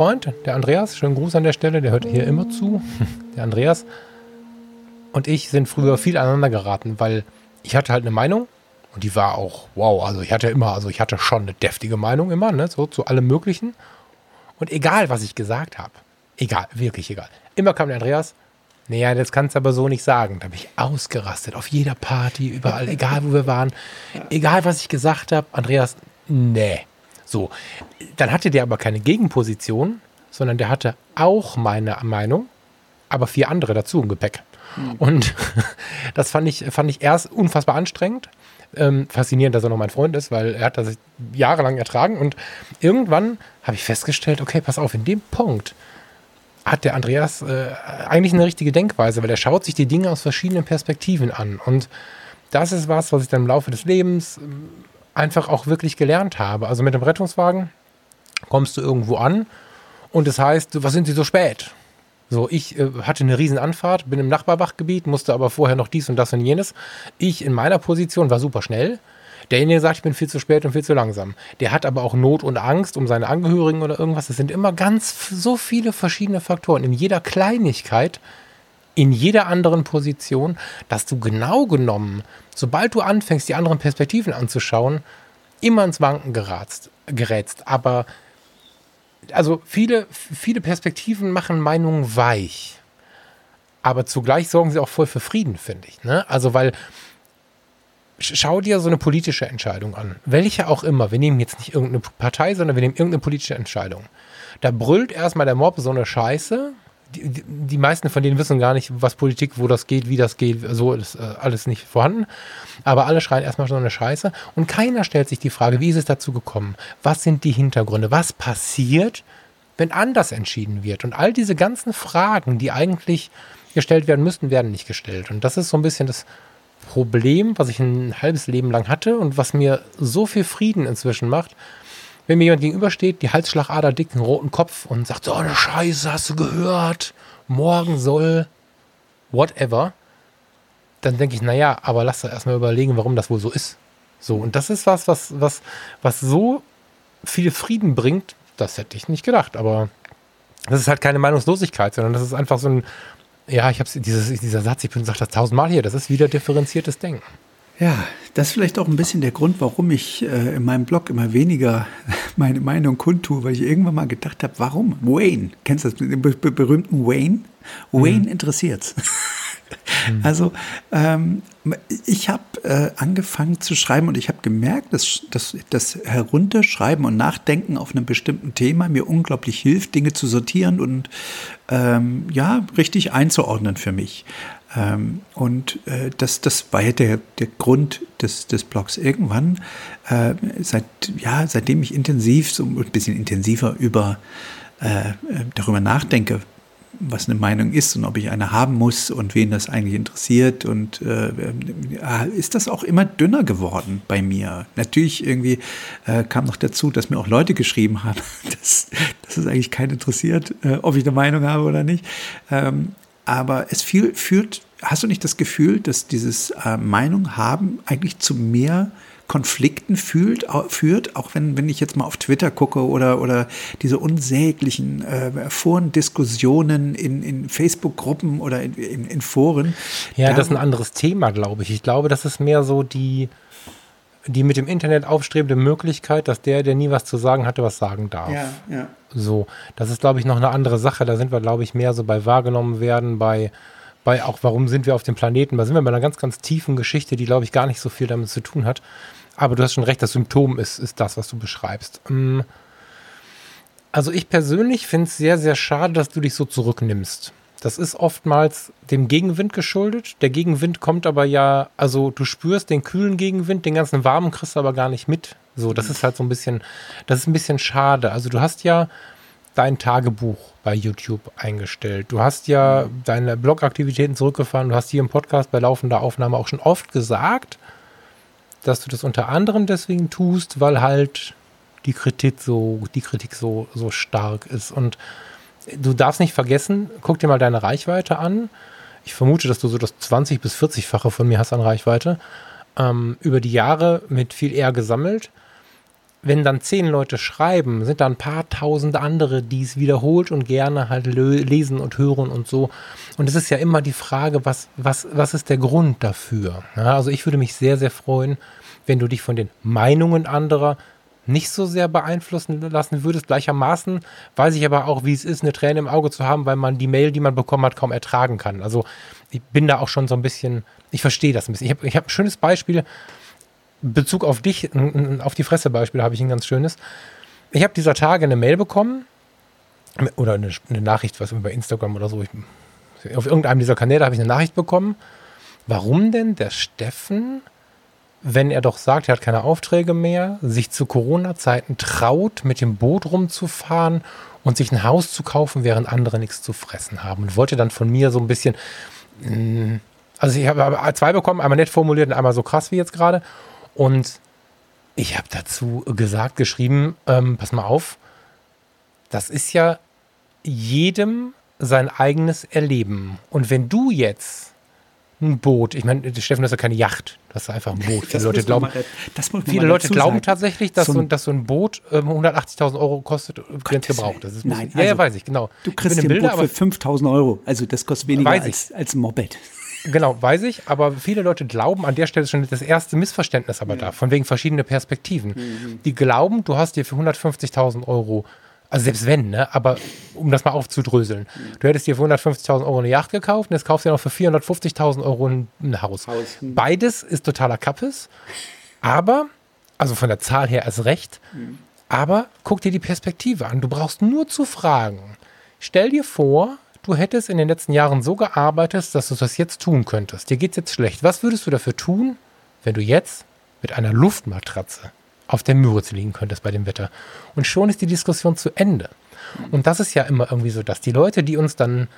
Freund, der Andreas, schönen Gruß an der Stelle, der hört hier immer zu. Der Andreas und ich sind früher viel aneinander geraten, weil ich hatte halt eine Meinung und die war auch, wow, also ich hatte immer, also ich hatte schon eine deftige Meinung immer, ne, so zu allem Möglichen. Und egal, was ich gesagt habe, egal, wirklich egal, immer kam der Andreas, naja, das kannst du aber so nicht sagen. Da bin ich ausgerastet, auf jeder Party, überall, egal wo wir waren, egal was ich gesagt habe, Andreas, nee. So, dann hatte der aber keine Gegenposition, sondern der hatte auch meine Meinung, aber vier andere dazu im Gepäck. Mhm. Und das fand ich, fand ich erst unfassbar anstrengend. Ähm, faszinierend, dass er noch mein Freund ist, weil er hat das jahrelang ertragen. Und irgendwann habe ich festgestellt, okay, pass auf, in dem Punkt hat der Andreas äh, eigentlich eine richtige Denkweise, weil er schaut sich die Dinge aus verschiedenen Perspektiven an. Und das ist was, was ich dann im Laufe des Lebens ähm, einfach auch wirklich gelernt habe. Also mit dem Rettungswagen kommst du irgendwo an und es das heißt, was sind Sie so spät? So, ich äh, hatte eine riesen Anfahrt, bin im Nachbarwachgebiet, musste aber vorher noch dies und das und jenes. Ich in meiner Position war super schnell. Derjenige sagt, ich bin viel zu spät und viel zu langsam. Der hat aber auch Not und Angst um seine Angehörigen oder irgendwas. Es sind immer ganz so viele verschiedene Faktoren. In jeder Kleinigkeit, in jeder anderen Position, dass du genau genommen, sobald du anfängst, die anderen Perspektiven anzuschauen, immer ins Wanken geratst, gerätst. Aber also viele, viele Perspektiven machen Meinungen weich. Aber zugleich sorgen sie auch voll für Frieden, finde ich. Ne? Also, weil schau dir so eine politische Entscheidung an. Welche auch immer. Wir nehmen jetzt nicht irgendeine Partei, sondern wir nehmen irgendeine politische Entscheidung. Da brüllt erstmal der Mob so eine Scheiße. Die, die, meisten von denen wissen gar nicht, was Politik, wo das geht, wie das geht. So ist äh, alles nicht vorhanden. Aber alle schreien erstmal so eine Scheiße. Und keiner stellt sich die Frage, wie ist es dazu gekommen? Was sind die Hintergründe? Was passiert, wenn anders entschieden wird? Und all diese ganzen Fragen, die eigentlich gestellt werden müssten, werden nicht gestellt. Und das ist so ein bisschen das Problem, was ich ein halbes Leben lang hatte und was mir so viel Frieden inzwischen macht, wenn mir jemand gegenübersteht, die Halsschlagader dick, einen roten Kopf und sagt, so eine Scheiße, hast du gehört? Morgen soll whatever. Dann denke ich, naja, aber lass doch erstmal überlegen, warum das wohl so ist. So, und das ist was, was, was, was so viel Frieden bringt, das hätte ich nicht gedacht. Aber das ist halt keine Meinungslosigkeit, sondern das ist einfach so ein ja, ich habe dieser Satz, ich bin gesagt das tausendmal hier, das ist wieder differenziertes Denken. Ja, das ist vielleicht auch ein bisschen der Grund, warum ich äh, in meinem Blog immer weniger meine Meinung kundtue, weil ich irgendwann mal gedacht habe, warum? Wayne, kennst du das, den berühmten Wayne? Wayne mhm. interessiert's. Mhm. Also ähm, ich habe äh, angefangen zu schreiben und ich habe gemerkt, dass, dass das Herunterschreiben und Nachdenken auf einem bestimmten Thema mir unglaublich hilft, Dinge zu sortieren und ähm, ja, richtig einzuordnen für mich. Ähm, und äh, das, das war ja der, der Grund des, des Blogs. Irgendwann, äh, seit, ja, seitdem ich intensiv, so ein bisschen intensiver über äh, darüber nachdenke, was eine Meinung ist und ob ich eine haben muss und wen das eigentlich interessiert. Und äh, ist das auch immer dünner geworden bei mir. Natürlich irgendwie äh, kam noch dazu, dass mir auch Leute geschrieben haben, dass, dass es eigentlich keinen interessiert, äh, ob ich eine Meinung habe oder nicht. Ähm, aber es viel, führt, hast du nicht das Gefühl, dass dieses äh, Meinung haben eigentlich zu mehr Konflikten fühlt, führt, auch wenn, wenn ich jetzt mal auf Twitter gucke oder, oder diese unsäglichen äh, Forendiskussionen in, in Facebook-Gruppen oder in, in, in, Foren. Ja, das ist ein anderes Thema, glaube ich. Ich glaube, das ist mehr so die, die mit dem Internet aufstrebende Möglichkeit, dass der, der nie was zu sagen hatte, was sagen darf. Ja, ja. So, das ist, glaube ich, noch eine andere Sache. Da sind wir, glaube ich, mehr so bei wahrgenommen werden, bei bei auch, warum sind wir auf dem Planeten? Da sind wir bei einer ganz, ganz tiefen Geschichte, die, glaube ich, gar nicht so viel damit zu tun hat. Aber du hast schon recht, das Symptom ist, ist das, was du beschreibst. Ähm, also ich persönlich finde es sehr, sehr schade, dass du dich so zurücknimmst. Das ist oftmals dem Gegenwind geschuldet. Der Gegenwind kommt aber ja, also du spürst den kühlen Gegenwind, den ganzen warmen kriegst du aber gar nicht mit. So, das ist halt so ein bisschen, das ist ein bisschen schade. Also du hast ja dein Tagebuch bei YouTube eingestellt. Du hast ja deine Blogaktivitäten zurückgefahren. Du hast hier im Podcast bei laufender Aufnahme auch schon oft gesagt, dass du das unter anderem deswegen tust, weil halt die Kritik so, die Kritik so, so stark ist. Und du darfst nicht vergessen, guck dir mal deine Reichweite an. Ich vermute, dass du so das 20- bis 40-fache von mir hast an Reichweite. Ähm, über die Jahre mit viel eher gesammelt. wenn dann zehn Leute schreiben, sind da ein paar tausend andere, die es wiederholt und gerne halt lesen und hören und so. Und es ist ja immer die Frage, was, was, was ist der Grund dafür? Ja, also ich würde mich sehr, sehr freuen, wenn du dich von den Meinungen anderer nicht so sehr beeinflussen lassen würdest. Gleichermaßen weiß ich aber auch, wie es ist, eine Träne im Auge zu haben, weil man die Mail, die man bekommen hat, kaum ertragen kann. Also ich bin da auch schon so ein bisschen, ich verstehe das ein bisschen. Ich habe hab ein schönes Beispiel, Bezug auf dich, auf die Fresse-Beispiel habe ich ein ganz schönes. Ich habe dieser Tage eine Mail bekommen oder eine, eine Nachricht, was über Instagram oder so. Ich, auf irgendeinem dieser Kanäle habe ich eine Nachricht bekommen. Warum denn der Steffen, wenn er doch sagt, er hat keine Aufträge mehr, sich zu Corona-Zeiten traut, mit dem Boot rumzufahren und sich ein Haus zu kaufen, während andere nichts zu fressen haben? Und wollte dann von mir so ein bisschen, mm, also ich habe zwei bekommen, einmal nett formuliert und einmal so krass wie jetzt gerade. Und ich habe dazu gesagt, geschrieben, ähm, pass mal auf, das ist ja jedem sein eigenes Erleben. Und wenn du jetzt ein Boot, ich meine, Steffen, das ist ja keine Yacht, das ist einfach ein Boot. Viele Leute glauben, mal, viele Leute glauben sagen. tatsächlich, dass so, ein, dass so ein Boot ähm, 180.000 Euro kostet, wenn es gebraucht ist. Nein, ja, also, ja, weiß ich, genau. Du kriegst ein Bilder, Boot für 5.000 Euro, also das kostet weniger als, als ein Moped. Genau, weiß ich, aber viele Leute glauben, an der Stelle ist schon das erste Missverständnis aber mhm. da, von wegen verschiedene Perspektiven. Mhm. Die glauben, du hast dir für 150.000 Euro, also selbst wenn, ne, aber um das mal aufzudröseln, du hättest dir für 150.000 Euro eine Yacht gekauft und jetzt kaufst du dir noch für 450.000 Euro ein, ein Haus. Haus. Beides ist totaler Kappes, aber, also von der Zahl her als recht, mhm. aber guck dir die Perspektive an. Du brauchst nur zu fragen. Stell dir vor, du hättest in den letzten Jahren so gearbeitet, dass du das jetzt tun könntest. Dir geht es jetzt schlecht. Was würdest du dafür tun, wenn du jetzt mit einer Luftmatratze auf der Müritz liegen könntest bei dem Wetter? Und schon ist die Diskussion zu Ende. Und das ist ja immer irgendwie so, dass die Leute, die uns dann,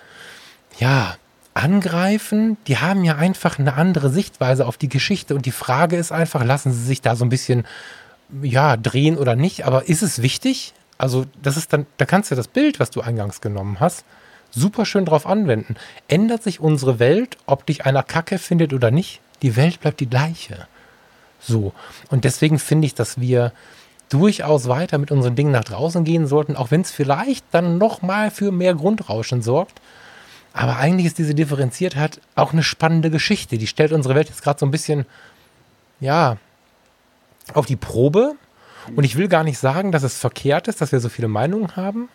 ja, angreifen, die haben ja einfach eine andere Sichtweise auf die Geschichte. Und die Frage ist einfach, lassen sie sich da so ein bisschen, ja, drehen oder nicht? Aber ist es wichtig? Also, das ist dann, da kannst du das Bild, was du eingangs genommen hast, super schön drauf anwenden. Ändert sich unsere Welt, ob dich einer Kacke findet oder nicht? Die Welt bleibt die gleiche. So. Und deswegen finde ich, dass wir durchaus weiter mit unseren Dingen nach draußen gehen sollten, auch wenn es vielleicht dann nochmal für mehr Grundrauschen sorgt. Aber eigentlich ist diese Differenziertheit auch eine spannende Geschichte. Die stellt unsere Welt jetzt gerade so ein bisschen, ja, auf die Probe. Und ich will gar nicht sagen, dass es verkehrt ist, dass wir so viele Meinungen haben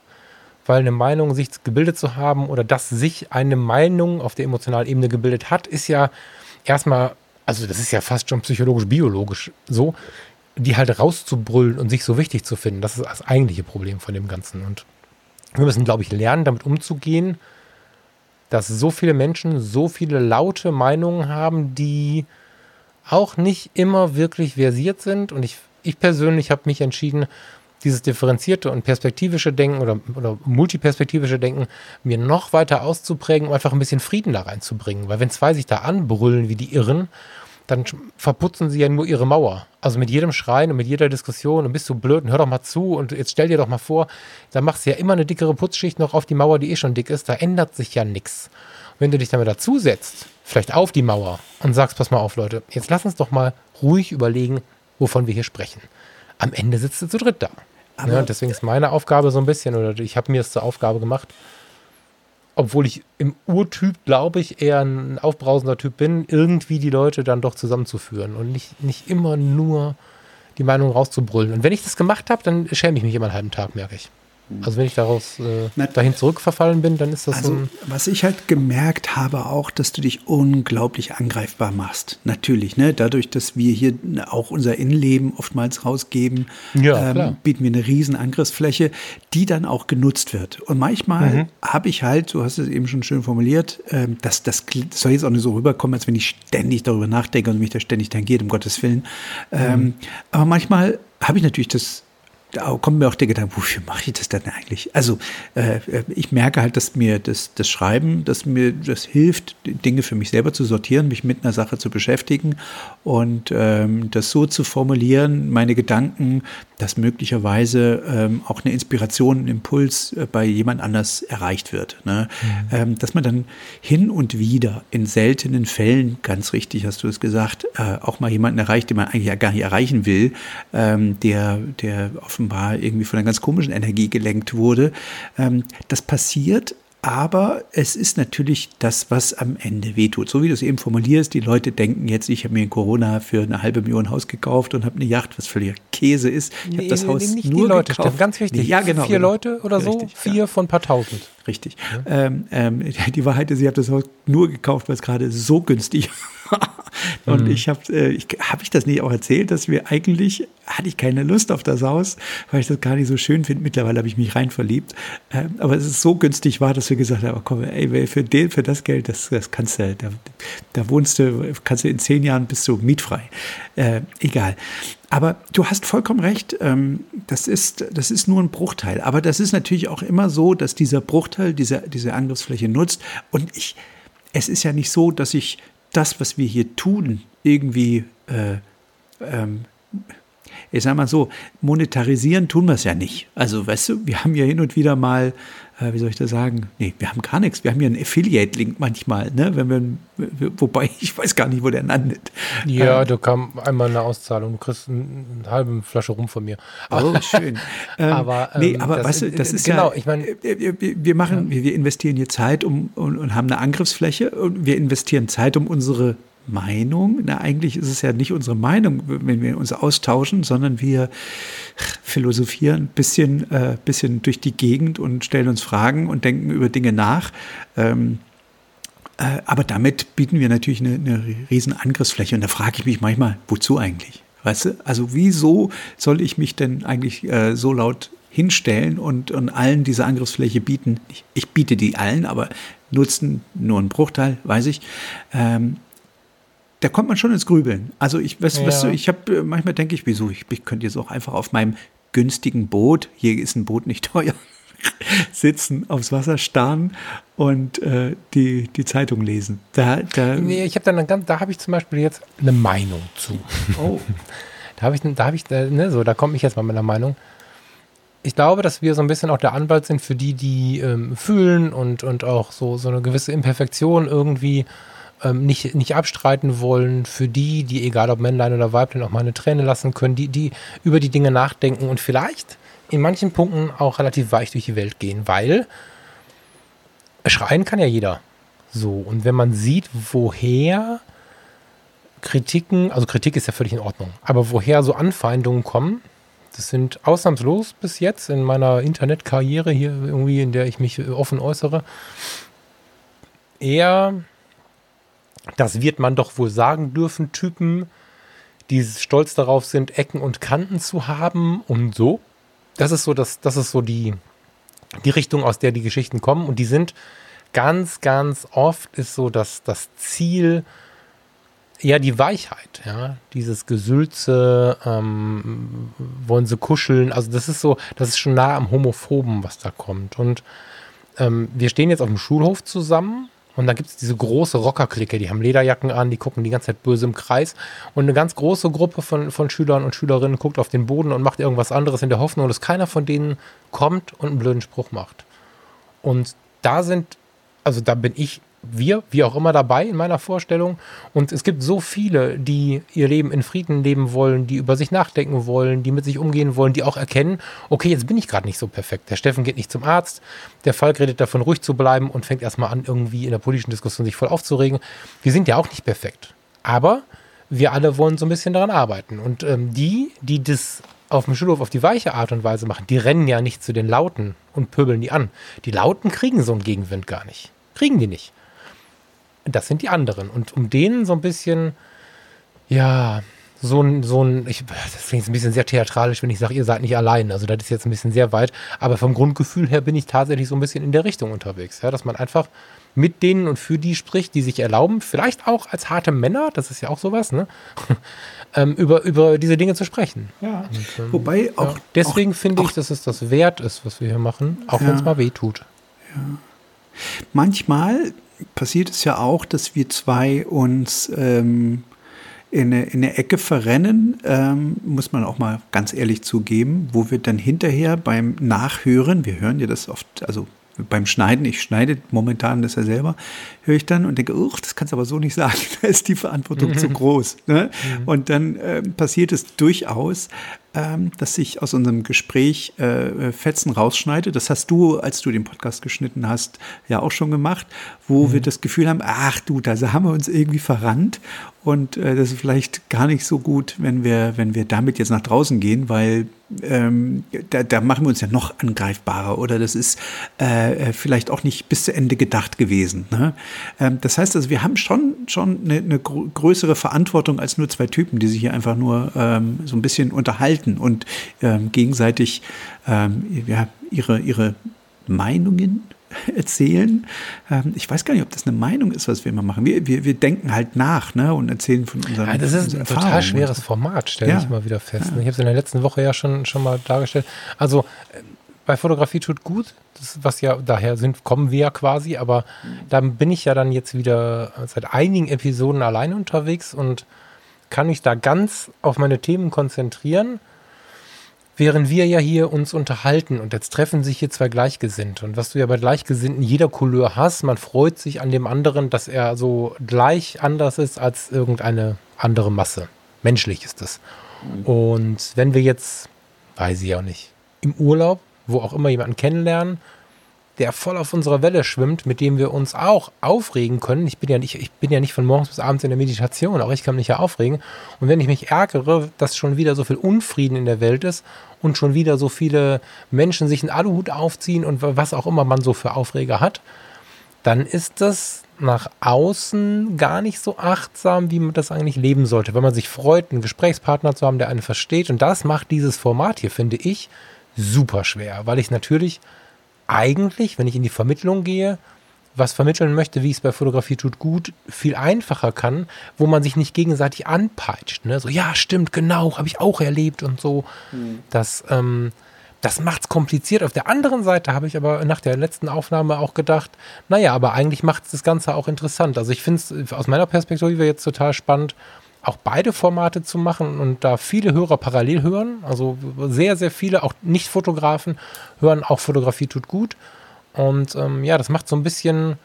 weil eine Meinung sich gebildet zu haben oder dass sich eine Meinung auf der emotionalen Ebene gebildet hat, ist ja erstmal, also das ist ja fast schon psychologisch-biologisch so, die halt rauszubrüllen und sich so wichtig zu finden. Das ist das eigentliche Problem von dem Ganzen. Und wir müssen, glaube ich, lernen, damit umzugehen, dass so viele Menschen so viele laute Meinungen haben, die auch nicht immer wirklich versiert sind. Und ich, ich persönlich habe mich entschieden, dieses differenzierte und perspektivische Denken oder, oder multiperspektivische Denken mir noch weiter auszuprägen, um einfach ein bisschen Frieden da reinzubringen. Weil wenn zwei sich da anbrüllen wie die Irren, dann verputzen sie ja nur ihre Mauer. Also mit jedem Schreien und mit jeder Diskussion und bist du blöd und hör doch mal zu und jetzt stell dir doch mal vor, da machst du ja immer eine dickere Putzschicht noch auf die Mauer, die eh schon dick ist, da ändert sich ja nichts. Wenn du dich damit dazu setzt, vielleicht auf die Mauer und sagst, pass mal auf Leute, jetzt lass uns doch mal ruhig überlegen, wovon wir hier sprechen. Am Ende sitzt du zu dritt da. Ja, deswegen ist meine Aufgabe so ein bisschen, oder ich habe mir es zur Aufgabe gemacht, obwohl ich im Urtyp, glaube ich, eher ein aufbrausender Typ bin, irgendwie die Leute dann doch zusammenzuführen und nicht, nicht immer nur die Meinung rauszubrüllen. Und wenn ich das gemacht habe, dann schäme ich mich immer einen halben Tag, merke ich. Also wenn ich daraus äh, dahin zurückverfallen bin, dann ist das also, so Was ich halt gemerkt habe auch, dass du dich unglaublich angreifbar machst. Natürlich, ne? Dadurch, dass wir hier auch unser Innenleben oftmals rausgeben, ja, ähm, bieten wir eine riesen Angriffsfläche, die dann auch genutzt wird. Und manchmal mhm. habe ich halt, du hast es eben schon schön formuliert, ähm, dass das, das soll jetzt auch nicht so rüberkommen, als wenn ich ständig darüber nachdenke und mich da ständig tangiert, um Gottes Willen. Ähm, mhm. aber manchmal habe ich natürlich das da kommt mir auch der Gedanke, wofür mache ich das denn eigentlich? Also äh, ich merke halt, dass mir das, das Schreiben, dass mir das hilft, Dinge für mich selber zu sortieren, mich mit einer Sache zu beschäftigen und ähm, das so zu formulieren, meine Gedanken, dass möglicherweise ähm, auch eine Inspiration, ein Impuls äh, bei jemand anders erreicht wird. Ne? Mhm. Ähm, dass man dann hin und wieder in seltenen Fällen, ganz richtig hast du es gesagt, äh, auch mal jemanden erreicht, den man eigentlich ja gar nicht erreichen will, ähm, der, der offenbar irgendwie von einer ganz komischen Energie gelenkt wurde. Ähm, das passiert aber es ist natürlich das, was am Ende wehtut. So wie du es eben formulierst, die Leute denken jetzt, ich habe mir in Corona für eine halbe Million Haus gekauft und habe eine Yacht, was völliger Käse ist. Ich habe nee, das Haus nicht nur die Leute, gekauft. Ganz wichtig. Ja, genau. Vier Leute oder so, Richtig, vier ja. von ein paar tausend. Richtig. Ja. Ähm, ähm, die Wahrheit ist, ich habe das Haus nur gekauft, weil es gerade so günstig war. Und mhm. ich habe, äh, ich, habe ich das nicht auch erzählt, dass wir eigentlich, hatte ich keine Lust auf das Haus, weil ich das gar nicht so schön finde. Mittlerweile habe ich mich rein verliebt. Ähm, aber es ist so günstig war, dass wir gesagt haben, komm, ey, für, den, für das Geld, das, das kannst du, da, da wohnst du, kannst du in zehn Jahren bist du mietfrei. Äh, egal. Aber du hast vollkommen recht, ähm, das, ist, das ist nur ein Bruchteil. Aber das ist natürlich auch immer so, dass dieser Bruchteil diese, diese Angriffsfläche nutzt. Und ich, es ist ja nicht so, dass ich das, was wir hier tun, irgendwie, äh, ähm, ich sag mal so, monetarisieren tun wir es ja nicht. Also, weißt du, wir haben ja hin und wieder mal äh, wie soll ich das sagen? Nee, wir haben gar nichts. Wir haben hier einen Affiliate-Link manchmal, ne? Wenn wir, wobei ich weiß gar nicht, wo der landet. Ja, ähm, da kam einmal eine Auszahlung. Du kriegst eine, eine halbe Flasche rum von mir. Oh, schön. ähm, aber ähm, nee, aber das, weißt du, das ist genau, ja, ich meine, wir, wir, machen, ja. wir investieren hier Zeit um, und, und haben eine Angriffsfläche und wir investieren Zeit, um unsere Meinung. Na, eigentlich ist es ja nicht unsere Meinung, wenn wir uns austauschen, sondern wir philosophieren ein bisschen, äh, bisschen durch die Gegend und stellen uns Fragen und denken über Dinge nach. Ähm, äh, aber damit bieten wir natürlich eine, eine riesen Angriffsfläche. Und da frage ich mich manchmal, wozu eigentlich? Weißt du? Also wieso soll ich mich denn eigentlich äh, so laut hinstellen und, und allen diese Angriffsfläche bieten? Ich, ich biete die allen, aber nutzen nur einen Bruchteil, weiß ich. Ähm, da kommt man schon ins Grübeln. Also ich, weißt, ja. weißt du, ich habe äh, manchmal denke ich, wieso, ich, ich könnte jetzt auch einfach auf meinem günstigen Boot, hier ist ein Boot nicht teuer, sitzen, aufs Wasser starren und äh, die, die Zeitung lesen. Da, da nee, ich habe dann ganz, da habe ich zum Beispiel jetzt eine Meinung zu. Oh. da habe ich, da habe ich, äh, ne, so, da komme ich jetzt mal mit einer Meinung. Ich glaube, dass wir so ein bisschen auch der Anwalt sind für die, die ähm, fühlen und, und auch so, so eine gewisse Imperfektion irgendwie ähm, nicht, nicht abstreiten wollen, für die, die, egal ob Männlein oder Weiblein, auch mal eine Träne lassen können, die, die über die Dinge nachdenken und vielleicht in manchen Punkten auch relativ weich durch die Welt gehen, weil schreien kann ja jeder. So, und wenn man sieht, woher Kritiken, also Kritik ist ja völlig in Ordnung, aber woher so Anfeindungen kommen, das sind ausnahmslos bis jetzt in meiner Internetkarriere hier irgendwie, in der ich mich offen äußere, eher das wird man doch wohl sagen dürfen, Typen, die stolz darauf sind, Ecken und Kanten zu haben und so. Das ist so, das, das ist so die, die Richtung, aus der die Geschichten kommen. Und die sind ganz, ganz oft ist so das, das Ziel, ja, die Weichheit, ja, dieses Gesülze, ähm, wollen sie kuscheln, also das ist so, das ist schon nah am Homophoben, was da kommt. Und ähm, wir stehen jetzt auf dem Schulhof zusammen und da gibt es diese große Rockerklicke, die haben Lederjacken an, die gucken die ganze Zeit böse im Kreis. Und eine ganz große Gruppe von, von Schülern und Schülerinnen guckt auf den Boden und macht irgendwas anderes in der Hoffnung, dass keiner von denen kommt und einen blöden Spruch macht. Und da sind, also da bin ich wir, wie auch immer, dabei in meiner Vorstellung. Und es gibt so viele, die ihr Leben in Frieden leben wollen, die über sich nachdenken wollen, die mit sich umgehen wollen, die auch erkennen, okay, jetzt bin ich gerade nicht so perfekt. Der Steffen geht nicht zum Arzt, der Falk redet davon, ruhig zu bleiben und fängt erstmal an, irgendwie in der politischen Diskussion sich voll aufzuregen. Wir sind ja auch nicht perfekt. Aber wir alle wollen so ein bisschen daran arbeiten. Und ähm, die, die das auf dem Schulhof auf die weiche Art und Weise machen, die rennen ja nicht zu den Lauten und pöbeln die an. Die Lauten kriegen so einen Gegenwind gar nicht. Kriegen die nicht. Das sind die anderen. Und um denen so ein bisschen, ja, so ein, so ein, ich, das klingt ein bisschen sehr theatralisch, wenn ich sage, ihr seid nicht allein. Also das ist jetzt ein bisschen sehr weit. Aber vom Grundgefühl her bin ich tatsächlich so ein bisschen in der Richtung unterwegs. Ja, dass man einfach mit denen und für die spricht, die sich erlauben, vielleicht auch als harte Männer, das ist ja auch sowas, ne? ähm, über, über diese Dinge zu sprechen. Ja. Und, ähm, Wobei auch. Ja, deswegen auch, finde ich, dass es das wert ist, was wir hier machen, auch ja. wenn es mal weh tut. Ja. Manchmal passiert es ja auch, dass wir zwei uns ähm, in, eine, in eine Ecke verrennen, ähm, muss man auch mal ganz ehrlich zugeben, wo wir dann hinterher beim Nachhören, wir hören ja das oft, also beim Schneiden, ich schneide momentan das ja selber, höre ich dann und denke, oh, das kannst du aber so nicht sagen, da ist die Verantwortung zu groß. Ne? Mhm. Und dann äh, passiert es durchaus, ähm, dass ich aus unserem Gespräch äh, Fetzen rausschneide. Das hast du, als du den Podcast geschnitten hast, ja auch schon gemacht, wo mhm. wir das Gefühl haben, ach du, da haben wir uns irgendwie verrannt und äh, das ist vielleicht gar nicht so gut, wenn wir, wenn wir damit jetzt nach draußen gehen, weil ähm, da, da machen wir uns ja noch angreifbarer oder das ist äh, vielleicht auch nicht bis zu Ende gedacht gewesen. Ne? Ähm, das heißt also, wir haben schon, schon eine, eine größere Verantwortung als nur zwei Typen, die sich hier einfach nur ähm, so ein bisschen unterhalten und ähm, gegenseitig ähm, ja, ihre, ihre Meinungen erzählen. Ähm, ich weiß gar nicht, ob das eine Meinung ist, was wir immer machen. Wir, wir, wir denken halt nach ne, und erzählen von unseren ja, Das ist ein total schweres Format, stelle ja. ich immer wieder fest. Ja. Ich habe es in der letzten Woche ja schon, schon mal dargestellt. Also äh, bei Fotografie tut gut, das, was ja daher sind, kommen wir ja quasi, aber da bin ich ja dann jetzt wieder seit einigen Episoden alleine unterwegs und kann mich da ganz auf meine Themen konzentrieren während wir ja hier uns unterhalten und jetzt treffen sich hier zwei Gleichgesinnte. Und was du ja bei Gleichgesinnten jeder Couleur hast, man freut sich an dem anderen, dass er so gleich anders ist als irgendeine andere Masse. Menschlich ist es. Und wenn wir jetzt, weiß ich auch nicht, im Urlaub, wo auch immer jemanden kennenlernen der voll auf unserer Welle schwimmt, mit dem wir uns auch aufregen können. Ich bin ja nicht, ich bin ja nicht von morgens bis abends in der Meditation, auch ich kann mich ja aufregen. Und wenn ich mich ärgere, dass schon wieder so viel Unfrieden in der Welt ist und schon wieder so viele Menschen sich einen Aluhut aufziehen und was auch immer man so für Aufreger hat, dann ist das nach außen gar nicht so achtsam, wie man das eigentlich leben sollte. Wenn man sich freut, einen Gesprächspartner zu haben, der einen versteht. Und das macht dieses Format hier, finde ich, super schwer, weil ich natürlich eigentlich, wenn ich in die Vermittlung gehe, was vermitteln möchte, wie es bei Fotografie tut, gut, viel einfacher kann, wo man sich nicht gegenseitig anpeitscht. Ne? So, ja, stimmt, genau, habe ich auch erlebt und so. Mhm. Das, ähm, das macht es kompliziert. Auf der anderen Seite habe ich aber nach der letzten Aufnahme auch gedacht, naja, aber eigentlich macht es das Ganze auch interessant. Also ich finde es aus meiner Perspektive jetzt total spannend, auch beide Formate zu machen und da viele Hörer parallel hören. Also sehr, sehr viele, auch Nicht-Fotografen, hören auch Fotografie tut gut. Und ähm, ja, das macht so ein bisschen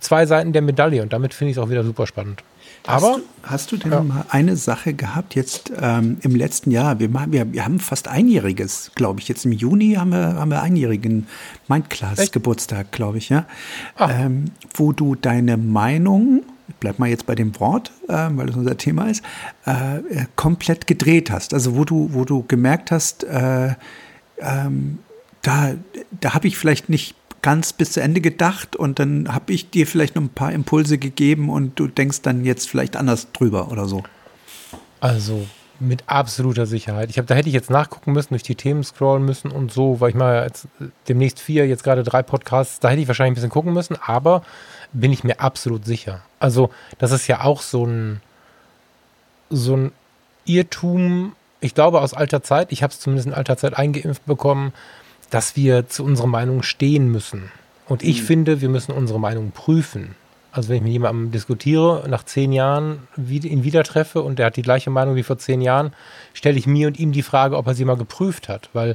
zwei Seiten der Medaille und damit finde ich es auch wieder super spannend. Aber hast du, hast du denn ja. mal eine Sache gehabt jetzt ähm, im letzten Jahr? Wir, wir, wir haben fast einjähriges, glaube ich. Jetzt im Juni haben wir, haben wir einjährigen Mindclass-Geburtstag, glaube ich, ja. Ah. Ähm, wo du deine Meinung bleib mal jetzt bei dem Wort, äh, weil das unser Thema ist, äh, komplett gedreht hast. Also wo du, wo du gemerkt hast, äh, ähm, da, da habe ich vielleicht nicht ganz bis zu Ende gedacht und dann habe ich dir vielleicht noch ein paar Impulse gegeben und du denkst dann jetzt vielleicht anders drüber oder so. Also mit absoluter Sicherheit. Ich habe, da hätte ich jetzt nachgucken müssen, durch die Themen scrollen müssen und so, weil ich mal jetzt demnächst vier, jetzt gerade drei Podcasts, da hätte ich wahrscheinlich ein bisschen gucken müssen, aber bin ich mir absolut sicher. Also, das ist ja auch so ein, so ein Irrtum, ich glaube aus alter Zeit, ich habe es zumindest in alter Zeit eingeimpft bekommen, dass wir zu unserer Meinung stehen müssen. Und ich mhm. finde, wir müssen unsere Meinung prüfen. Also wenn ich mit jemandem diskutiere, nach zehn Jahren ihn wieder treffe und der hat die gleiche Meinung wie vor zehn Jahren, stelle ich mir und ihm die Frage, ob er sie mal geprüft hat. Weil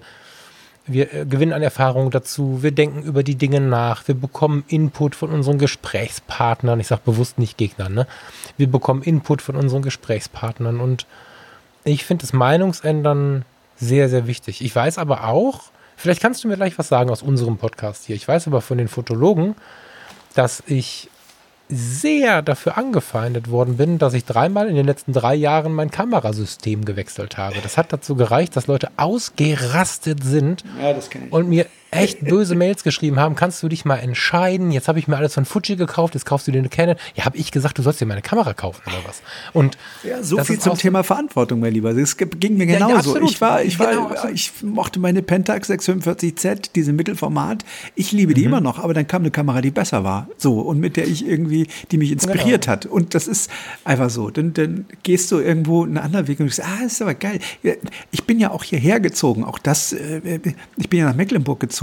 wir äh, gewinnen an Erfahrung dazu, wir denken über die Dinge nach, wir bekommen Input von unseren Gesprächspartnern, ich sage bewusst nicht Gegnern, ne? wir bekommen Input von unseren Gesprächspartnern. Und ich finde das Meinungsändern sehr, sehr wichtig. Ich weiß aber auch, vielleicht kannst du mir gleich was sagen aus unserem Podcast hier, ich weiß aber von den Fotologen, dass ich sehr dafür angefeindet worden bin, dass ich dreimal in den letzten drei Jahren mein Kamerasystem gewechselt habe. Das hat dazu gereicht, dass Leute ausgerastet sind ja, und mir echt böse Mails geschrieben haben, kannst du dich mal entscheiden, jetzt habe ich mir alles von Fuji gekauft, jetzt kaufst du dir eine Canon. Ja, habe ich gesagt, du sollst dir meine Kamera kaufen oder was. Und ja, so viel zum Thema Verantwortung, mein Lieber. Es ging mir genauso. Ja, ja, ich war, ich war, genau, ich mochte meine Pentax 645Z, diese Mittelformat. Ich liebe die mhm. immer noch, aber dann kam eine Kamera, die besser war. So, und mit der ich irgendwie, die mich inspiriert genau. hat. Und das ist einfach so. Dann, dann gehst du irgendwo einen anderen Weg und du sagst, ah, ist aber geil. Ich bin ja auch hierher gezogen. Auch das, äh, ich bin ja nach Mecklenburg gezogen,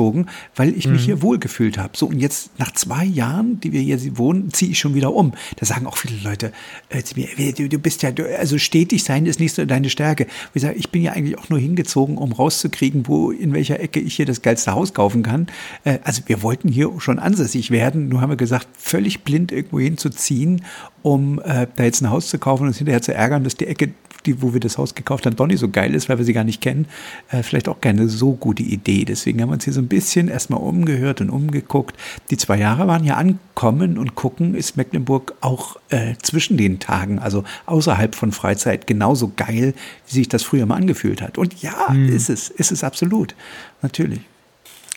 weil ich mich mhm. hier wohlgefühlt habe. So, und jetzt nach zwei Jahren, die wir hier wohnen, ziehe ich schon wieder um. Da sagen auch viele Leute äh, zu mir, du bist ja, also stetig sein ist nicht so deine Stärke. Ich sage, ich bin ja eigentlich auch nur hingezogen, um rauszukriegen, wo, in welcher Ecke ich hier das geilste Haus kaufen kann. Äh, also wir wollten hier schon ansässig werden. Nur haben wir gesagt, völlig blind irgendwo hinzuziehen, um äh, da jetzt ein Haus zu kaufen und uns hinterher zu ärgern, dass die Ecke die, wo wir das Haus gekauft haben, doch nicht so geil ist, weil wir sie gar nicht kennen, äh, vielleicht auch keine so gute Idee. Deswegen haben wir uns hier so ein bisschen erstmal umgehört und umgeguckt. Die zwei Jahre waren ja ankommen und gucken, ist Mecklenburg auch äh, zwischen den Tagen, also außerhalb von Freizeit, genauso geil, wie sich das früher mal angefühlt hat. Und ja, hm. ist es, ist es absolut. Natürlich.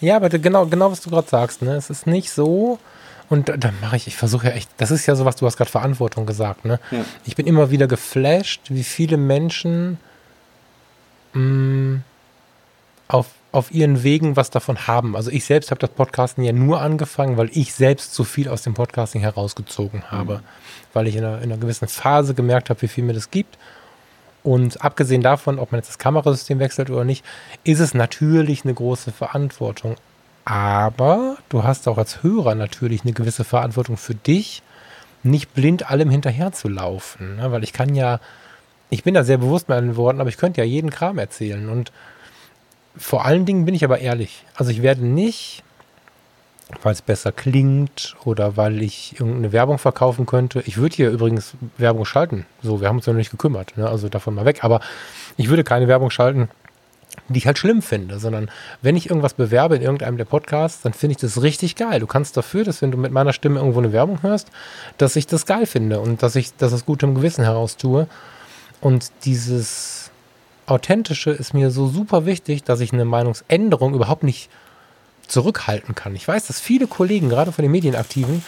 Ja, aber genau, genau was du gerade sagst, ne? Es ist nicht so, und dann mache ich, ich versuche ja echt, das ist ja sowas, du hast gerade Verantwortung gesagt, ne? Ja. Ich bin immer wieder geflasht, wie viele Menschen mh, mm, auf, auf ihren Wegen was davon haben. Also ich selbst habe das Podcasten ja nur angefangen, weil ich selbst so viel aus dem Podcasting herausgezogen habe. Mhm. Weil ich in einer, in einer gewissen Phase gemerkt habe, wie viel mir das gibt. Und abgesehen davon, ob man jetzt das Kamerasystem wechselt oder nicht, ist es natürlich eine große Verantwortung. Aber du hast auch als Hörer natürlich eine gewisse Verantwortung für dich, nicht blind allem hinterher zu laufen. Ne? Weil ich kann ja, ich bin da sehr bewusst mit meinen Worten, aber ich könnte ja jeden Kram erzählen. Und vor allen Dingen bin ich aber ehrlich. Also ich werde nicht, weil es besser klingt oder weil ich irgendeine Werbung verkaufen könnte. Ich würde hier übrigens Werbung schalten. So, wir haben uns ja noch nicht gekümmert. Ne? Also davon mal weg. Aber ich würde keine Werbung schalten die ich halt schlimm finde, sondern wenn ich irgendwas bewerbe in irgendeinem der Podcasts, dann finde ich das richtig geil. Du kannst dafür, dass wenn du mit meiner Stimme irgendwo eine Werbung hörst, dass ich das geil finde und dass ich das aus gutem Gewissen heraus tue. Und dieses Authentische ist mir so super wichtig, dass ich eine Meinungsänderung überhaupt nicht zurückhalten kann. Ich weiß, dass viele Kollegen, gerade von den Medienaktiven,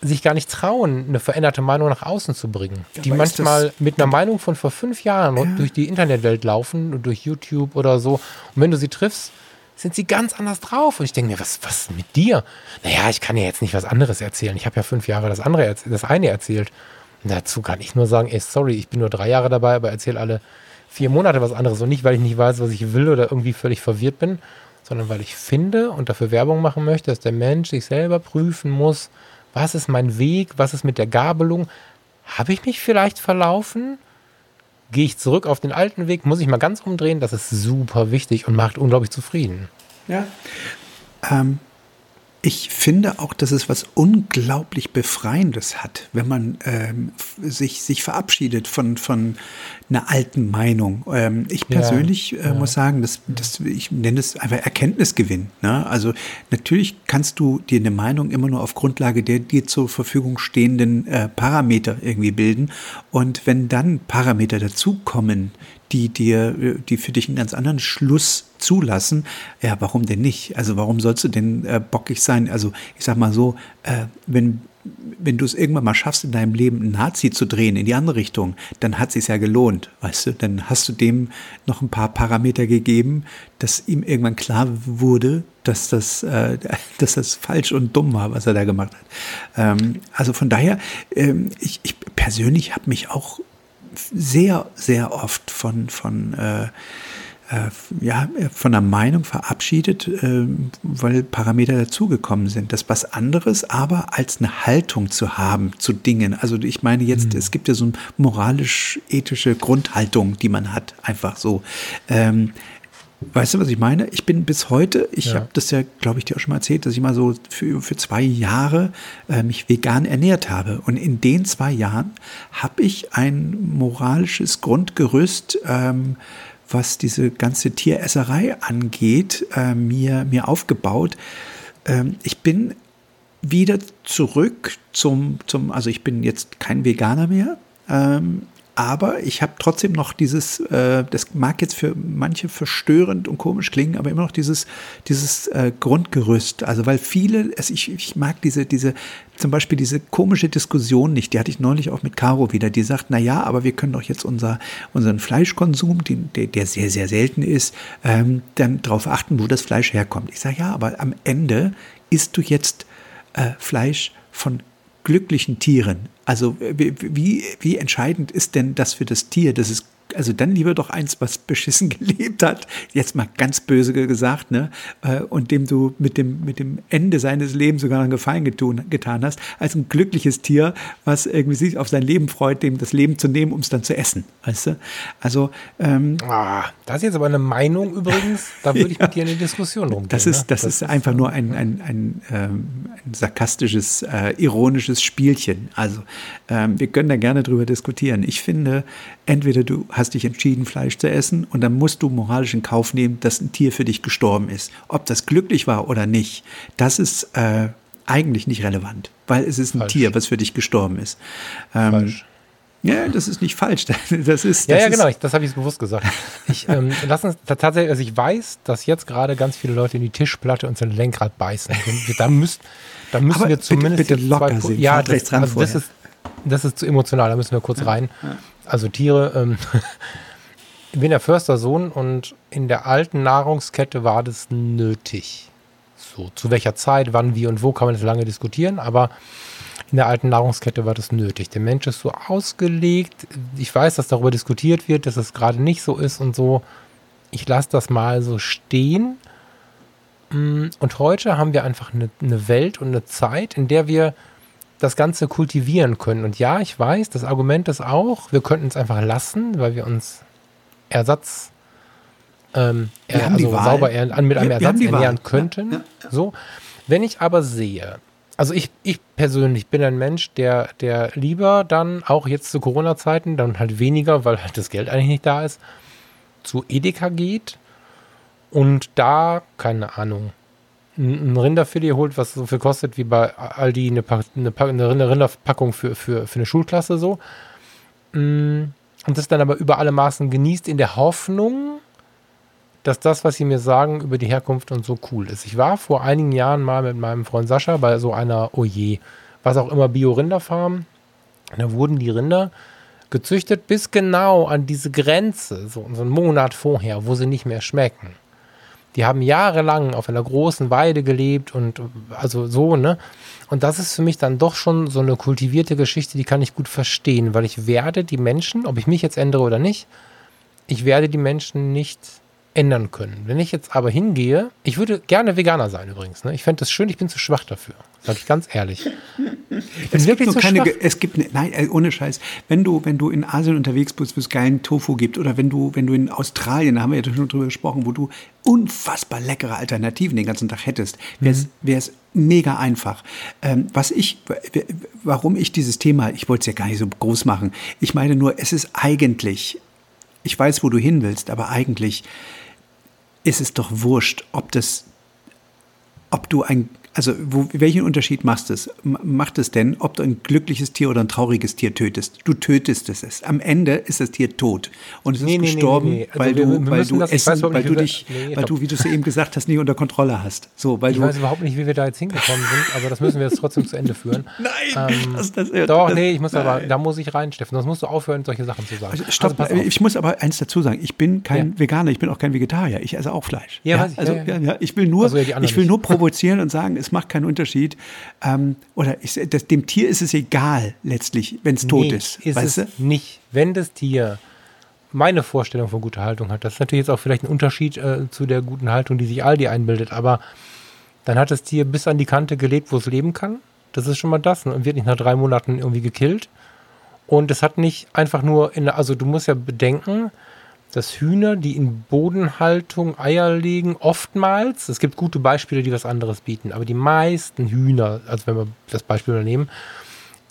sich gar nicht trauen, eine veränderte Meinung nach außen zu bringen. Ja, die manchmal mit einer Meinung von vor fünf Jahren ja. durch die Internetwelt laufen, durch YouTube oder so. Und wenn du sie triffst, sind sie ganz anders drauf. Und ich denke mir, was, was mit dir? Naja, ich kann ja jetzt nicht was anderes erzählen. Ich habe ja fünf Jahre das andere, das eine erzählt. Und dazu kann ich nur sagen, ey, sorry, ich bin nur drei Jahre dabei, aber erzähle alle vier Monate was anderes. Und nicht, weil ich nicht weiß, was ich will oder irgendwie völlig verwirrt bin, sondern weil ich finde und dafür Werbung machen möchte, dass der Mensch sich selber prüfen muss, was ist mein Weg? Was ist mit der Gabelung? Habe ich mich vielleicht verlaufen? Gehe ich zurück auf den alten Weg? Muss ich mal ganz umdrehen? Das ist super wichtig und macht unglaublich zufrieden. Ja. Ähm, ich finde auch, dass es was unglaublich Befreiendes hat, wenn man ähm, sich, sich verabschiedet von, von einer alten Meinung. Ähm, ich persönlich ja, äh, ja. muss sagen, dass, dass ich nenne es einfach Erkenntnisgewinn. Ne? Also natürlich kannst du dir eine Meinung immer nur auf Grundlage der dir zur Verfügung stehenden äh, Parameter irgendwie bilden. Und wenn dann Parameter dazukommen, die dir, die für dich einen ganz anderen Schluss zulassen, ja, warum denn nicht? Also warum sollst du denn äh, bockig sein? Also ich sag mal so, äh, wenn wenn du es irgendwann mal schaffst, in deinem Leben einen Nazi zu drehen in die andere Richtung, dann hat es sich ja gelohnt, weißt du? Dann hast du dem noch ein paar Parameter gegeben, dass ihm irgendwann klar wurde, dass das, äh, dass das falsch und dumm war, was er da gemacht hat. Ähm, also von daher, ähm, ich, ich persönlich habe mich auch sehr, sehr oft von, von äh, äh, ja, von der Meinung verabschiedet, äh, weil Parameter dazugekommen sind. Das ist was anderes, aber als eine Haltung zu haben zu Dingen. Also ich meine jetzt, mhm. es gibt ja so eine moralisch-ethische Grundhaltung, die man hat, einfach so. Ähm, Weißt du, was ich meine? Ich bin bis heute, ich ja. habe das ja, glaube ich, dir auch schon mal erzählt, dass ich mal so für, für zwei Jahre äh, mich vegan ernährt habe. Und in den zwei Jahren habe ich ein moralisches Grundgerüst, ähm, was diese ganze Tieresserei angeht, äh, mir, mir aufgebaut. Ähm, ich bin wieder zurück zum, zum, also ich bin jetzt kein Veganer mehr, ähm, aber ich habe trotzdem noch dieses, äh, das mag jetzt für manche verstörend und komisch klingen, aber immer noch dieses, dieses äh, Grundgerüst. Also weil viele, also ich, ich mag diese, diese, zum Beispiel diese komische Diskussion nicht, die hatte ich neulich auch mit Caro wieder, die sagt, na ja, aber wir können doch jetzt unser, unseren Fleischkonsum, den, der, der sehr, sehr selten ist, ähm, dann darauf achten, wo das Fleisch herkommt. Ich sage, ja, aber am Ende isst du jetzt äh, Fleisch von glücklichen Tieren. Also wie, wie entscheidend ist denn das für das Tier, dass es also dann lieber doch eins, was beschissen gelebt hat, jetzt mal ganz böse gesagt, ne, äh, und dem du mit dem, mit dem Ende seines Lebens sogar einen Gefallen getun, getan hast, als ein glückliches Tier, was irgendwie sich auf sein Leben freut, dem das Leben zu nehmen, um es dann zu essen, weißt du? Also, ähm, ah, das ist jetzt aber eine Meinung übrigens, da würde ich mit dir in die Diskussion rumgehen. Das ist, das, ne? das ist einfach nur ein, ein, ein, ähm, ein sarkastisches, äh, ironisches Spielchen. Also, ähm, wir können da gerne drüber diskutieren. Ich finde, entweder du hast dich entschieden, Fleisch zu essen und dann musst du moralisch in Kauf nehmen, dass ein Tier für dich gestorben ist. Ob das glücklich war oder nicht, das ist äh, eigentlich nicht relevant, weil es ist ein falsch. Tier, was für dich gestorben ist. Ähm, falsch. Ja, das ist nicht falsch. Das ist, das ja, ja, genau. das habe ich bewusst gesagt. Ich, ähm, lass uns tatsächlich, also ich weiß, dass jetzt gerade ganz viele Leute in die Tischplatte und sein Lenkrad beißen. Da, müsst, da müssen Aber wir zumindest. Bitte, bitte locker zwei, Ja, das, also das, ist, das ist zu emotional. Da müssen wir kurz ja, rein. Ja also Tiere. Ähm, ich bin der Förstersohn und in der alten Nahrungskette war das nötig. So, zu welcher Zeit, wann, wie und wo kann man das lange diskutieren, aber in der alten Nahrungskette war das nötig. Der Mensch ist so ausgelegt. Ich weiß, dass darüber diskutiert wird, dass es gerade nicht so ist und so. Ich lasse das mal so stehen. Mm, und heute haben wir einfach eine, eine Welt und eine Zeit, in der wir das Ganze kultivieren können. Und ja, ich weiß, das Argument ist auch, wir könnten es einfach lassen, weil wir uns Ersatz, ähm, wir also sauber er, mit einem wir, Ersatz wir ernähren könnten. Ja, ja, so. Wenn ich aber sehe, also ich, ich persönlich bin ein Mensch, der, der lieber dann auch jetzt zu Corona-Zeiten, dann halt weniger, weil halt das Geld eigentlich nicht da ist, zu Edeka geht und da, keine Ahnung, ein Rinderfilet holt, was so viel kostet wie bei Aldi eine, eine, eine Rinderpackung für, für, für eine Schulklasse so. Mm, und das dann aber über alle Maßen genießt in der Hoffnung, dass das, was sie mir sagen über die Herkunft und so cool ist. Ich war vor einigen Jahren mal mit meinem Freund Sascha bei so einer, oje, was auch immer, Bio-Rinderfarm. Da wurden die Rinder gezüchtet bis genau an diese Grenze, so, so einen Monat vorher, wo sie nicht mehr schmecken. Die haben jahrelang auf einer großen Weide gelebt und also so, ne? Und das ist für mich dann doch schon so eine kultivierte Geschichte, die kann ich gut verstehen, weil ich werde die Menschen, ob ich mich jetzt ändere oder nicht, ich werde die Menschen nicht ändern können. Wenn ich jetzt aber hingehe, ich würde gerne Veganer sein übrigens. Ne? Ich fände das schön, ich bin zu schwach dafür. Sag ich ganz ehrlich. Ich bin es wirklich zu keine, schwach. Es gibt, ne, nein, äh, ohne Scheiß. Wenn du, wenn du in Asien unterwegs bist, wo es geilen Tofu gibt, oder wenn du, wenn du in Australien, da haben wir ja schon drüber gesprochen, wo du unfassbar leckere Alternativen den ganzen Tag hättest, wäre es mhm. mega einfach. Ähm, was ich, warum ich dieses Thema, ich wollte es ja gar nicht so groß machen. Ich meine nur, es ist eigentlich, ich weiß, wo du hin willst, aber eigentlich ist es doch wurscht, ob das, ob du ein also wo, welchen Unterschied macht es, macht es denn, ob du ein glückliches Tier oder ein trauriges Tier tötest? Du tötest es. Am Ende ist das Tier tot und es ist nee, gestorben, nee, also weil wir, du, wir weil du essen, weil du dich, weil du, wie du es eben gesagt hast, nicht unter Kontrolle hast. So, weil ich du, weiß überhaupt nicht, wie wir da jetzt hingekommen sind, aber das müssen wir jetzt trotzdem zu Ende führen. Nein, ähm, das, das, das, doch, nee, ich muss nein. aber, da muss ich rein, Steffen. Sonst musst du aufhören, solche Sachen zu sagen. Also, stopp, also, ich muss aber eins dazu sagen: Ich bin kein ja. Veganer, ich bin auch kein Vegetarier. Ich esse auch Fleisch. Ja, ja, ich, also, ja, ich will nur, also, ich will nur provozieren und sagen, es macht keinen Unterschied. Ähm, oder ich, das, dem Tier ist es egal letztlich, wenn es nee, tot ist. ist weißt es du? nicht. Wenn das Tier meine Vorstellung von guter Haltung hat, das ist natürlich jetzt auch vielleicht ein Unterschied äh, zu der guten Haltung, die sich Aldi einbildet, aber dann hat das Tier bis an die Kante gelebt, wo es leben kann. Das ist schon mal das und wird nicht nach drei Monaten irgendwie gekillt. Und es hat nicht einfach nur in, also du musst ja bedenken, dass Hühner, die in Bodenhaltung Eier legen, oftmals, es gibt gute Beispiele, die was anderes bieten, aber die meisten Hühner, also wenn wir das Beispiel nehmen,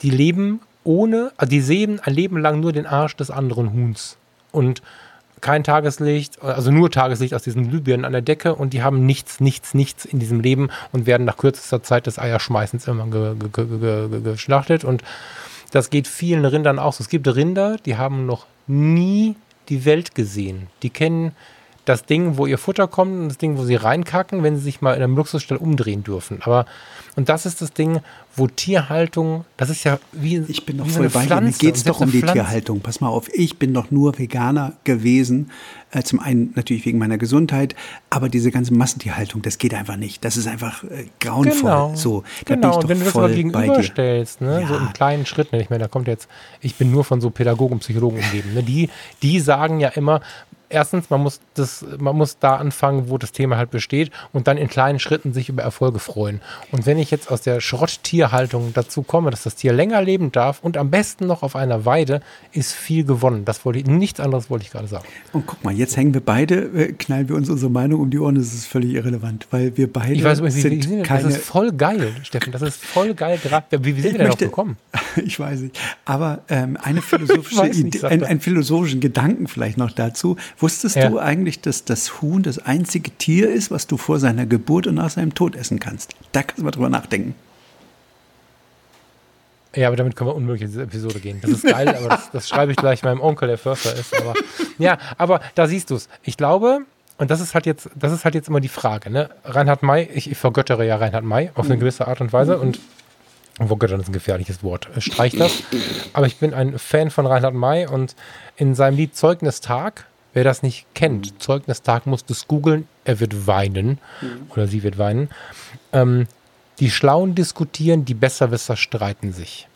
die leben ohne, also die sehen ein Leben lang nur den Arsch des anderen Huhns. Und kein Tageslicht, also nur Tageslicht aus diesen Glühbirnen an der Decke und die haben nichts, nichts, nichts in diesem Leben und werden nach kürzester Zeit des Eierschmeißens irgendwann ge, ge, ge, geschlachtet und das geht vielen Rindern auch so. Es gibt Rinder, die haben noch nie die Welt gesehen. Die kennen das Ding, wo ihr Futter kommt und das Ding, wo sie reinkacken, wenn sie sich mal in einem Luxusstall umdrehen dürfen. Aber und das ist das Ding, wo Tierhaltung, das ist ja wie Ich bin doch voll so bei dir. Mir Pflanze. geht es Und doch um die Pflanze- Tierhaltung. Pass mal auf, ich bin doch nur Veganer gewesen. Äh, zum einen natürlich wegen meiner Gesundheit, aber diese ganze Massentierhaltung, das geht einfach nicht. Das ist einfach äh, grauenvoll. Genau. So, da genau. bin ich und doch wenn du das mal gegenüberstellst, ne, so Ja. in kleinen Schritten, ich meine, da kommt jetzt, ich bin nur von so Pädagogen, Psychologen umgeben, ne, die, die sagen ja immer, erstens, man muss das, man muss da anfangen, wo das Thema halt besteht und dann in kleinen Schritten sich über Erfolge freuen. Und wenn ich jetzt aus der Schrotttierhaltung dazu komme, dass das Tier länger leben darf und am besten noch auf einer Weide, ist viel gewonnen. Das wollte ich, nichts anderes wollte ich gerade sagen. Und guck mal, jetzt hängen wir beide, äh, knallen wir uns unsere Meinung um die Ohren, das ist völlig irrelevant, weil wir beide Ich weiß übrigens, sind sind keine, das ist voll geil, Steffen, das ist voll geil. Gerade, wie, wie sind wir denn drauf gekommen? Ich weiß nicht. Aber ähm, eine philosophische nicht, Idee, einen philosophischen Gedanken vielleicht noch dazu. Wusstest Ja. du eigentlich, dass das Huhn das einzige Tier ist, was du vor seiner Geburt und nach seinem Tod essen kannst? Da kannst du mal drüber nachdenken. Ja, aber damit können wir unmöglich in diese Episode gehen. Das ist geil, aber das, das schreibe ich gleich meinem Onkel, der Förster ist. Aber, ja, aber da siehst du es. Ich glaube, und das ist halt jetzt, das ist halt jetzt immer die Frage, ne? Reinhard May, ich, ich vergöttere ja Reinhard May auf eine gewisse Art und Weise und vergöttern ist ein gefährliches Wort. Streich das. Aber ich bin ein Fan von Reinhard May und in seinem Lied Zeugnistag, wer das nicht kennt, Zeugnistag musst du es googeln, er wird weinen oder sie wird weinen. Ähm, die Schlauen diskutieren, die Besserwisser streiten sich.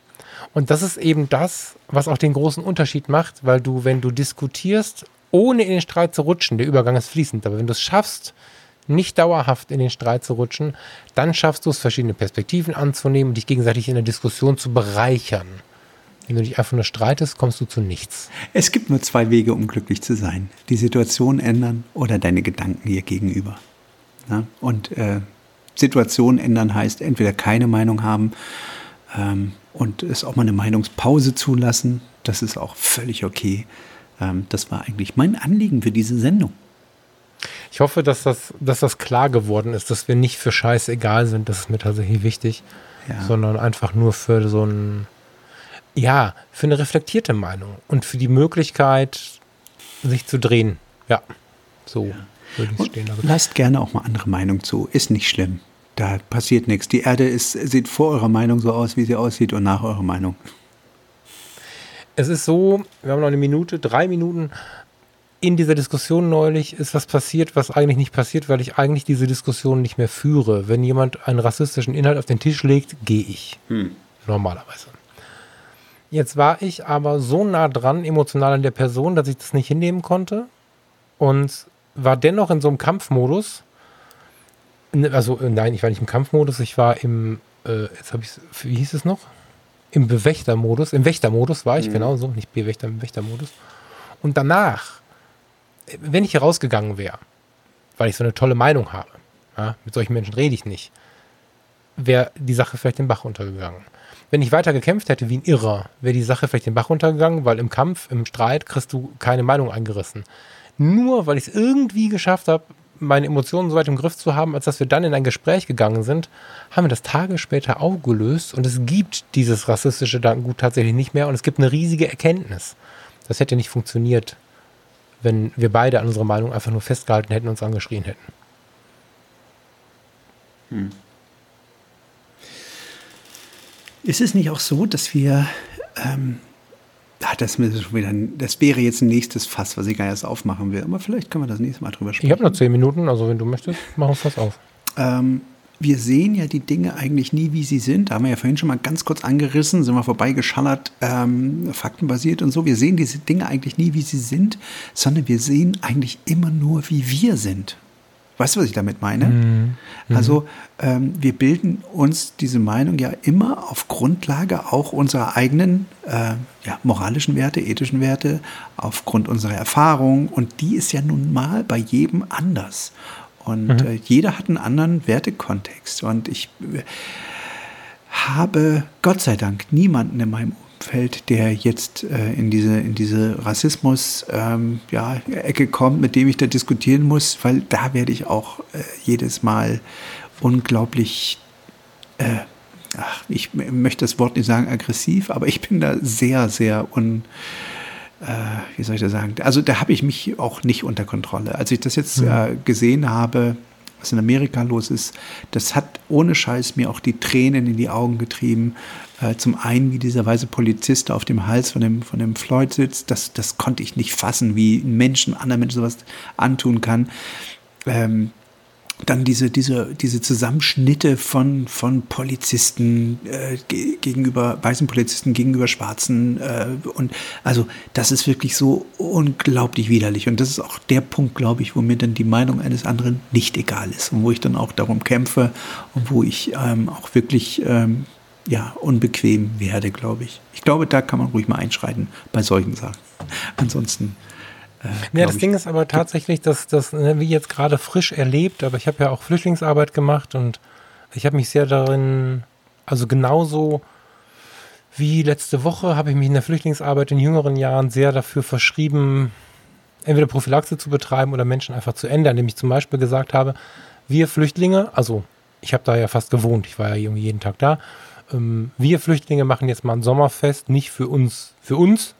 Und das ist eben das, was auch den großen Unterschied macht, weil du, wenn du diskutierst, ohne in den Streit zu rutschen, der Übergang ist fließend, aber wenn du es schaffst, nicht dauerhaft in den Streit zu rutschen, dann schaffst du es, verschiedene Perspektiven anzunehmen und dich gegenseitig in der Diskussion zu bereichern. Wenn du dich einfach nur streitest, kommst du zu nichts. Es gibt nur zwei Wege, um glücklich zu sein. Die Situation ändern oder deine Gedanken ihr gegenüber. Ja? Und äh, Situation ändern heißt entweder keine Meinung haben ähm, und es auch mal eine Meinungspause zulassen. Das ist auch völlig okay. Ähm, das war eigentlich mein Anliegen für diese Sendung. Ich hoffe, dass das, dass das klar geworden ist, dass wir nicht für Scheiß egal sind. Das ist mir tatsächlich wichtig. Ja. Sondern einfach nur für so ein, ja, für eine reflektierte Meinung und für die Möglichkeit, sich zu drehen. Ja, so würde ich stehen lassen. lasst gerne auch mal andere Meinung zu. Ist nicht schlimm. Da passiert nichts. Die Erde ist, sieht vor eurer Meinung so aus, wie sie aussieht und nach eurer Meinung. Es ist so, wir haben noch eine Minute, drei Minuten. In dieser Diskussion neulich ist was passiert, was eigentlich nicht passiert, weil ich eigentlich diese Diskussion nicht mehr führe. Wenn jemand einen rassistischen Inhalt auf den Tisch legt, gehe ich. Normalerweise. Jetzt war ich aber so nah dran, emotional an der Person, dass ich das nicht hinnehmen konnte und war dennoch in so einem Kampfmodus. Ne, Also, äh, nein, ich war nicht im Kampfmodus, ich war im, äh, jetzt habe ich wie hieß es noch? Im Bewächtermodus, im Wächtermodus war ich, genau so, nicht Bewächter, im Wächtermodus. Und danach, äh, wenn ich hier rausgegangen wäre, weil ich so eine tolle Meinung habe, ja, mit solchen Menschen rede ich nicht, wäre die Sache vielleicht den Bach untergegangen. Wenn ich weiter gekämpft hätte wie ein Irrer, wäre die Sache vielleicht den Bach untergegangen, weil im Kampf, im Streit kriegst du keine Meinung eingerissen. Nur weil ich es irgendwie geschafft habe, meine Emotionen so weit im Griff zu haben, als dass wir dann in ein Gespräch gegangen sind, haben wir das Tage später aufgelöst und es gibt dieses rassistische Gedankengut tatsächlich nicht mehr und es gibt eine riesige Erkenntnis. Das hätte nicht funktioniert, wenn wir beide an unserer Meinung einfach nur festgehalten hätten und uns angeschrien hätten. Ist es nicht auch so, dass wir, ähm, ah, das, wieder, das wäre jetzt ein nächstes Fass, was ich gar erst aufmachen will, aber vielleicht können wir das nächste Mal drüber Ich sprechen. habe noch zehn Minuten, also wenn du möchtest, mach uns das auf. Ähm, wir sehen ja die Dinge eigentlich nie, wie sie sind. Da haben wir ja vorhin schon mal ganz kurz angerissen, sind wir vorbeigeschallert, ähm, faktenbasiert und so. Wir sehen diese Dinge eigentlich nie, wie sie sind, sondern wir sehen eigentlich immer nur, wie wir sind. Weißt du, was ich damit meine? Also ähm, wir bilden uns diese Meinung ja immer auf Grundlage auch unserer eigenen äh, ja, moralischen Werte, ethischen Werte, aufgrund unserer Erfahrung. Und die ist ja nun mal bei jedem anders. Und äh, jeder hat einen anderen Wertekontext. Und ich äh, habe Gott sei Dank niemanden in meinem Umfeld, der jetzt äh, in diese, in diese Rassismus-Ecke ähm, kommt, mit dem ich da diskutieren muss, weil da werde ich auch äh, jedes Mal unglaublich, äh, ach, ich möchte das Wort nicht sagen aggressiv, aber ich bin da sehr, sehr un, äh, wie soll ich das sagen? Also da habe ich mich auch nicht unter Kontrolle. Als ich das jetzt mhm. äh, gesehen habe, was in Amerika los ist, das hat ohne Scheiß mir auch die Tränen in die Augen getrieben. Äh, zum einen, wie dieser weiße Polizist auf dem Hals von dem, von dem Floyd sitzt, das, das konnte ich nicht fassen, wie ein Menschen, anderen Menschen sowas antun kann. Ähm, dann diese, diese, diese Zusammenschnitte von, von Polizisten äh, gegenüber, weißen Polizisten gegenüber Schwarzen. Äh, und also das ist wirklich so unglaublich widerlich. Und das ist auch der Punkt, glaube ich, wo mir dann die Meinung eines anderen nicht egal ist und wo ich dann auch darum kämpfe und wo ich ähm, auch wirklich ähm, ja, unbequem werde, glaube ich. Ich glaube, da kann man ruhig mal einschreiten bei solchen Sachen. Ansonsten ja, das Ding ist aber tatsächlich, dass das, ne, wie jetzt gerade frisch erlebt, aber ich habe ja auch Flüchtlingsarbeit gemacht und ich habe mich sehr darin, also genauso wie letzte Woche habe ich mich in der Flüchtlingsarbeit in jüngeren Jahren sehr dafür verschrieben, entweder Prophylaxe zu betreiben oder Menschen einfach zu ändern, indem ich zum Beispiel gesagt habe, wir Flüchtlinge, also ich habe da ja fast gewohnt, ich war ja irgendwie jeden Tag da, ähm, wir Flüchtlinge machen jetzt mal ein Sommerfest, nicht für uns, für uns,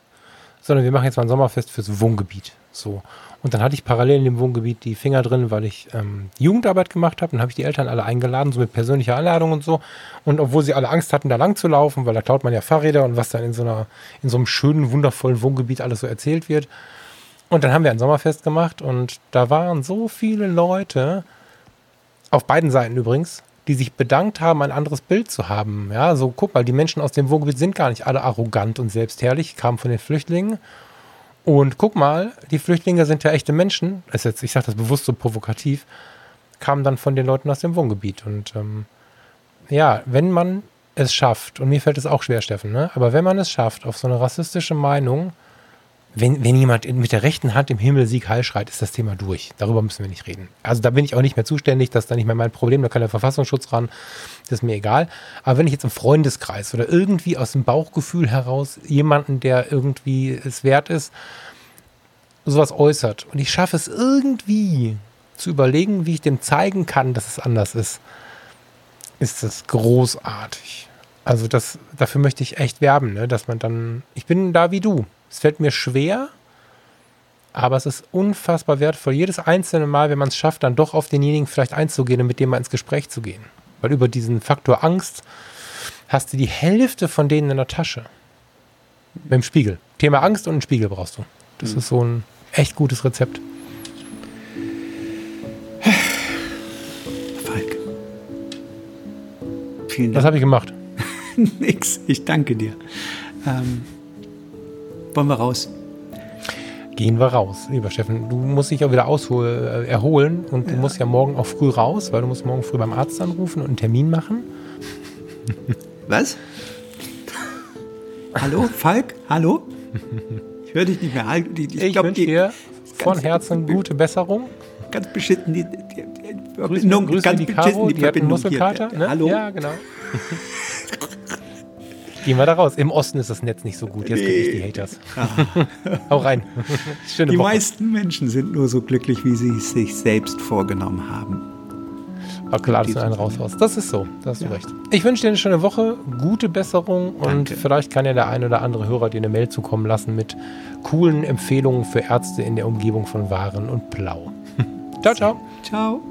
sondern wir machen jetzt mal ein Sommerfest fürs Wohngebiet. So. Und dann hatte ich parallel in dem Wohngebiet die Finger drin, weil ich ähm, Jugendarbeit gemacht habe. Dann habe ich die Eltern alle eingeladen, so mit persönlicher Einladung und so. Und obwohl sie alle Angst hatten, da lang zu laufen, weil da klaut man ja Fahrräder und was dann in so einer, in so einem schönen, wundervollen Wohngebiet alles so erzählt wird. Und dann haben wir ein Sommerfest gemacht und da waren so viele Leute, auf beiden Seiten übrigens, die sich bedankt haben, ein anderes Bild zu haben. Ja, so guck mal, die Menschen aus dem Wohngebiet sind gar nicht alle arrogant und selbstherrlich, kamen von den Flüchtlingen. Und guck mal, die Flüchtlinge sind ja echte Menschen. ist jetzt, ich sage das bewusst so provokativ, kamen dann von den Leuten aus dem Wohngebiet. Und ähm, ja, wenn man es schafft, und mir fällt es auch schwer, Steffen, ne? aber wenn man es schafft, auf so eine rassistische Meinung wenn, wenn jemand mit der rechten Hand im Himmel Sieg Heil schreit, ist das Thema durch. Darüber müssen wir nicht reden. Also da bin ich auch nicht mehr zuständig, das ist dann nicht mehr mein Problem, da kann der Verfassungsschutz ran, das ist mir egal. Aber wenn ich jetzt im Freundeskreis oder irgendwie aus dem Bauchgefühl heraus jemanden, der irgendwie es wert ist, sowas äußert und ich schaffe es irgendwie zu überlegen, wie ich dem zeigen kann, dass es anders ist, ist das großartig. Also das, dafür möchte ich echt werben, ne? dass man dann, ich bin da wie du. Es fällt mir schwer, aber es ist unfassbar wertvoll, jedes einzelne Mal, wenn man es schafft, dann doch auf denjenigen vielleicht einzugehen und mit dem mal ins Gespräch zu gehen. Weil über diesen Faktor Angst hast du die Hälfte von denen in der Tasche. Mit dem Spiegel. Thema Angst und einen Spiegel brauchst du. Das mhm. ist so ein echt gutes Rezept. Falk. Vielen Dank. Was habe ich gemacht? Nix. Ich danke dir. Ähm wollen wir raus? Gehen wir raus, lieber Steffen. Du musst dich auch wieder aushol äh, erholen und ja. du musst ja morgen auch früh raus, weil du musst morgen früh beim Arzt anrufen und einen Termin machen. Was? Hallo, Falk? Hallo? Ich höre dich nicht mehr. Ich, ich, ich wünsche dir von Herzen gute Besserung. Ganz beschissen die, die, die Verbindung. Grüß, grüß ganz die Caro, die, die hat einen Muskelkater. Ne? Hallo? Ja, genau. Gehen wir da raus. Im Osten ist das Netz nicht so gut. Jetzt nee. kriege ich die Haters. Ah. Hau rein. Schöne die Woche. meisten Menschen sind nur so glücklich, wie sie es sich selbst vorgenommen haben. War klar, dass du einen raushaust. Das ist so. Da hast ja. du recht. Ich wünsche dir eine schöne Woche, gute Besserung Danke. und vielleicht kann ja der ein oder andere Hörer dir eine Mail zukommen lassen mit coolen Empfehlungen für Ärzte in der Umgebung von Waren und Blau. ciao, ciao. Ciao.